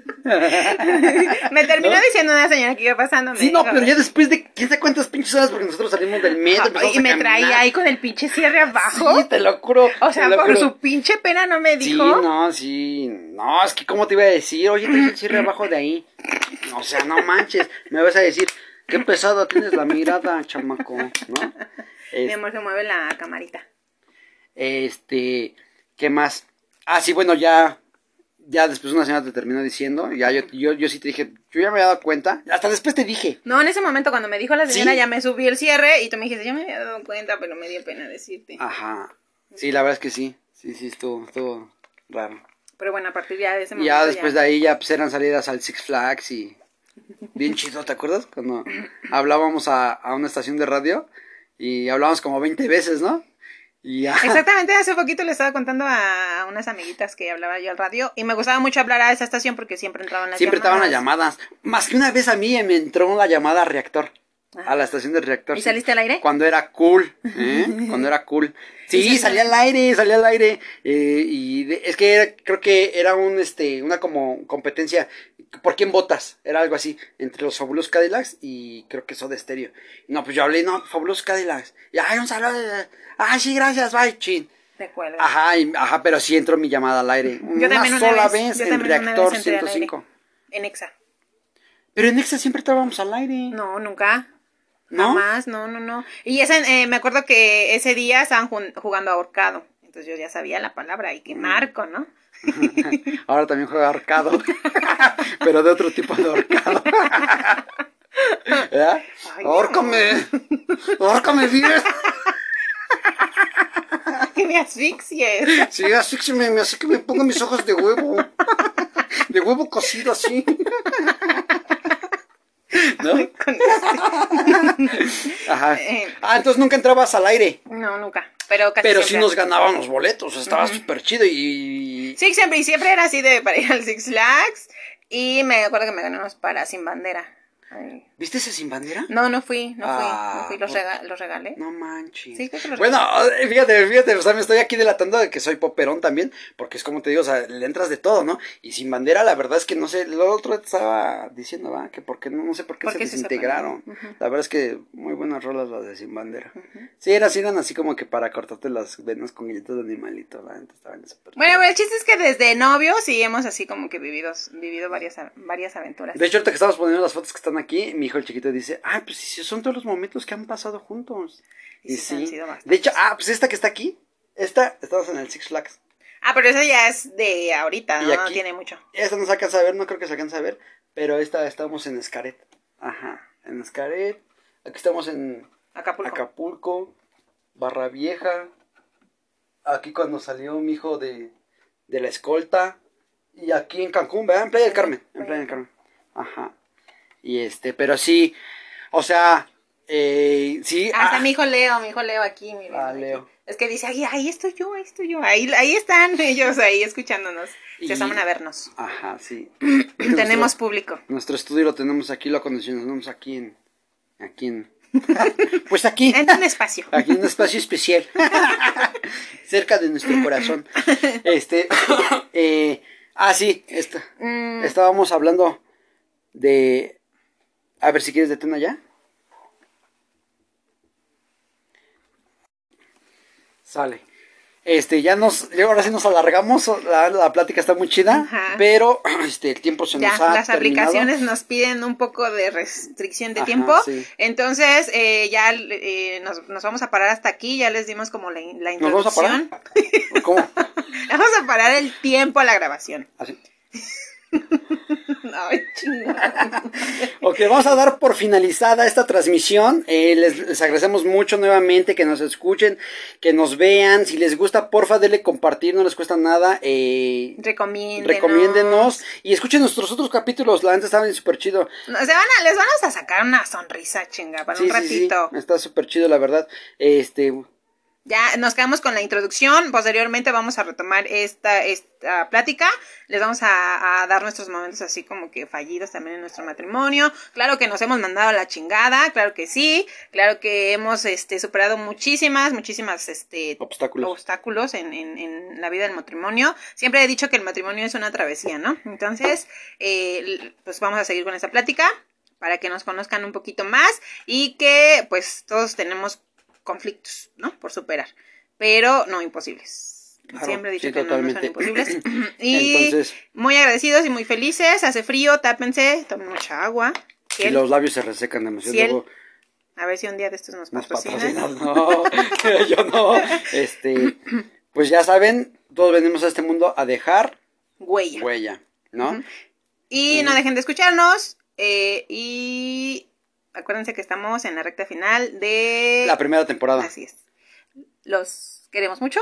me terminó diciendo una señora que iba pasando. me Sí, no, pero ya después de quién sabe cuántas pinches horas, porque nosotros salimos del metro. Y me traía ahí con el pinche cierre abajo. Sí, te lo juro. o sea, por juro. su pinche pena no me Sí, dijo. no, sí. No, es que, ¿cómo te iba a decir? Oye, traes el cierre abajo de ahí. O sea, no manches. Me vas a decir, qué pesada tienes la mirada, chamaco, ¿no? Mi Es- amor se mueve la camarita. Este, ¿qué más? Ah, sí, bueno, ya, ya después una señora te terminó diciendo, ya yo, yo, yo sí te dije, yo ya me había dado cuenta, hasta después te dije, No, en ese momento cuando me dijo la señora ¿Sí? ya me subí el cierre y tú me dijiste, yo me había dado cuenta, pero me dio pena decirte. ajá, sí, la verdad es que sí, sí, sí, estuvo, estuvo raro. Pero bueno, a partir ya de ese momento. ya después de ahí ya pues eran salidas al Six Flags y bien chido, ¿te acuerdas? Cuando hablábamos a, a una estación de radio y hablábamos como 20 veces, ¿no? Exactamente, hace poquito le estaba contando a unas amiguitas que hablaba yo al radio y me gustaba mucho hablar a esa estación porque siempre entraban las Siempre estaban las llamadas. llamadas. Más que una vez a mí me entró la llamada a reactor. Ajá. A la estación de reactor. ¿Y sí. saliste al aire? Cuando era cool. ¿eh? Cuando era cool. Sí, salía al aire, salía al aire. eh, y de- es que era- creo que era un, este, una como competencia. ¿Por quién votas? Era algo así. Entre los Fabulosos Cadillacs y creo que Soda Stereo. No, pues yo hablé, no, Fabulosos Cadillacs. Y, ay, un saludo. Ah, sí, gracias, bye, chin. Recuerdo. Ajá, y- ajá, pero sí entró mi llamada al aire. Yo una sola vez, en reactor vez entré al aire. 105. En Exa. Pero en Nexa siempre estábamos al aire. No, nunca. ¿No? Jamás, no, no, no. Y ese, eh, me acuerdo que ese día estaban jugando ahorcado. Entonces yo ya sabía la palabra y Mm. que marco, ¿no? Ahora también juega ahorcado. pero de otro tipo de ahorcado. No. ¡Ahórcame! ¡Ahórcame bien! que me asfixies. Sí, así que me, así que me pongo mis ojos de huevo. De huevo cocido así. ¿No? Con este. Ajá. Eh. Ah, entonces nunca entrabas al aire. No, nunca. Pero casi Pero sí nos ganaban los boletos. Estaba súper chido y. Sí, siempre, y siempre era así de para ir al Six Flags. Y me acuerdo que me gané unos para sin bandera. Ay. ¿Viste ese sin bandera? No, no fui, no fui, Ah, no fui. Los, rega- los regalé. No manches. Sí, creo que los Bueno, eh, fíjate, fíjate, o sea, me estoy aquí delatando de que soy poperón también, porque es como te digo, o sea, le entras de todo, ¿no? Y sin bandera, la verdad es que no sé, lo otro estaba diciendo, va, que por qué, no, no sé por qué ¿Por se desintegraron. La verdad es que muy buenas rolas las de sin bandera. Sí, eran, sí, eran así como que para cortarte las venas con galletas de animalito, la neta estaban súper Bueno, pero el chiste es que desde novios sí hemos así como que vivido, vivido varias, varias aventuras. De hecho, ahorita que estamos poniendo las fotos que están aquí, mi hijo el chiquito dice, ah, pues sí, son todos los momentos que han pasado juntos. Y Y, sí. De hecho, ah, pues esta que está aquí, esta, estamos en el Six Flags. Ah, pero eso ya es de ahorita, ¿no? No aquí- tiene mucho. Esta no se alcanza a ver, no creo que se alcance a ver, pero esta estamos en Escaret. Ajá, en Escaret. Aquí estamos en Acapulco. Acapulco, Barra Vieja. Aquí cuando salió mi hijo de, de la escolta. Y aquí en Cancún, ¿verdad? En Playa del Carmen. En Playa del Carmen. Ajá. Y este, pero sí, o sea, eh, sí. Hasta ah, mi hijo Leo, mi hijo Leo aquí, miren. Ah. Leo. Es que dice, ahí, ahí estoy yo, ahí estoy yo. Ahí, ahí están ellos ahí escuchándonos. Y- Se asoman a vernos. Ajá, sí. Tenemos Nuestro- público. Nuestro estudio lo tenemos aquí, lo acondicionamos aquí en. Aquí en. pues aquí. En un espacio. Aquí en un espacio especial. cerca de nuestro corazón. Este. eh, ah, sí. Esta, Mm, estábamos hablando de. A ver si quieres detener ya. Sale. Este, ya nos, ya ahora sí nos alargamos, la, la plática está muy chida, Ajá. pero este, el tiempo se ya, nos ha las terminado. aplicaciones nos piden un poco de restricción de Ajá, tiempo. sí. Entonces, eh, ya eh, nos, nos vamos a parar hasta aquí. Ya les dimos como la, la ¿Nos vamos a introducción. parar? ¿Cómo? Vamos a parar el tiempo a la grabación. Así. Ay, chingada. Ok, vamos a dar por finalizada esta transmisión. Eh, les, les agradecemos mucho nuevamente que nos escuchen, que nos vean. Si les gusta, porfa, denle compartir, no les cuesta nada. Eh, Recomiéndenos. recomiéndenos y escuchen nuestros otros capítulos. La gente estaba súper chido. No, se van a, les vamos a sacar una sonrisa, chinga, para un Sí, sí, sí, ratito. está súper chido, la verdad. Este, Ya nos quedamos con la introducción. Posteriormente vamos a retomar esta, esta plática. Les vamos a, a dar nuestros momentos así como que fallidos también en nuestro matrimonio. Claro que nos hemos mandado a la chingada, claro que sí. Claro que hemos este, superado muchísimas, muchísimas este, obstáculos. obstáculos en, en, en la vida del matrimonio. Siempre he dicho que el matrimonio es una travesía, ¿no? Entonces, eh, pues vamos a seguir con esta plática para que nos conozcan un poquito más y que pues todos tenemos conflictos, ¿no? Por superar, pero no imposibles. Claro, Siempre he dicho sí, que no, no son imposibles. y Entonces, muy agradecidos y muy felices. Hace frío, tápense, tomen mucha agua. Ciel, los labios se resecan demasiado, luego A ver si un día de estos nos nos patrocinan. patrocinan. No, yo no. Este, pues ya saben, todos venimos a este mundo a dejar Huella. huella, ¿no? Y no dejen de escucharnos. eh, y acuérdense que estamos en la recta final de... La primera temporada. Así es. Los queremos mucho.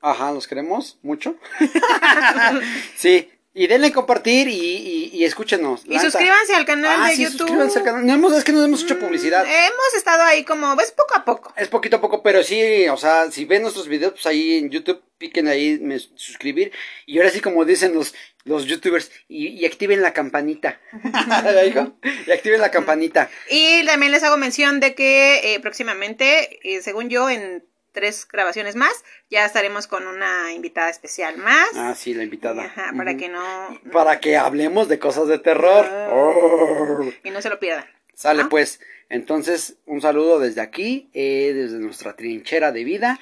Ajá, los queremos mucho. sí, y denle compartir y, y, y escúchenos. Y suscríbanse al canal Ah, de sí, YouTube. suscríbanse al canal. No hemos, es que no hemos hecho publicidad. Mm, hemos estado ahí como, ves, poco a poco. Es poquito a poco, pero sí, o sea, si ven nuestros videos, pues ahí en YouTube, piquen ahí me, suscribir. Y ahora sí, como dicen los, los youtubers, y, y activen la campanita. Y activen la campanita. Y también les hago mención de que eh, próximamente, eh, según yo, en tres grabaciones más, ya estaremos con una invitada especial más. Ah, sí, la invitada. Ajá, para que no... Para que hablemos de cosas de terror. Ah. Oh. Y no se lo pierdan. Sale pues, entonces un saludo desde aquí, eh, desde nuestra trinchera de vida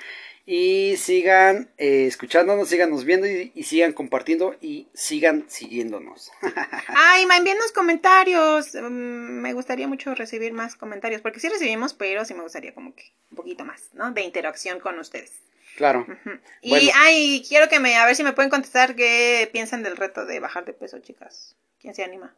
y sigan eh, escuchándonos, síganos viendo y, y sigan compartiendo y sigan siguiéndonos. Ay, ma, envíennos comentarios. Mm, me gustaría mucho recibir más comentarios, porque sí recibimos, pero sí me gustaría como que un poquito más, ¿no? De interacción con ustedes. claro. Y, Bueno. ay, quiero que me, a ver si me pueden contestar qué piensan del reto de bajar de peso, chicas. ¿Quién se anima?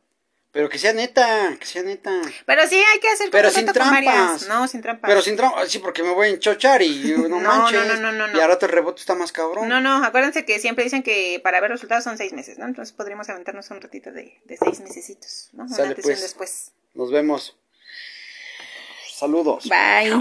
Pero que sea neta, que sea neta. Pero sí, hay que hacer Pero sin trampas. varias. No, sin trampas. Pero sin trampa, sí, porque me voy a enchochar y no, No, manches. no, no, no, no. Y ahora el rebote está más cabrón. No, no, acuérdense que siempre dicen que para ver resultados son seis meses, ¿no? Entonces podríamos aventarnos un ratito de, de seis mesecitos, ¿no? Una Sale, antes y un pues. después. Nos vemos. Saludos. Bye.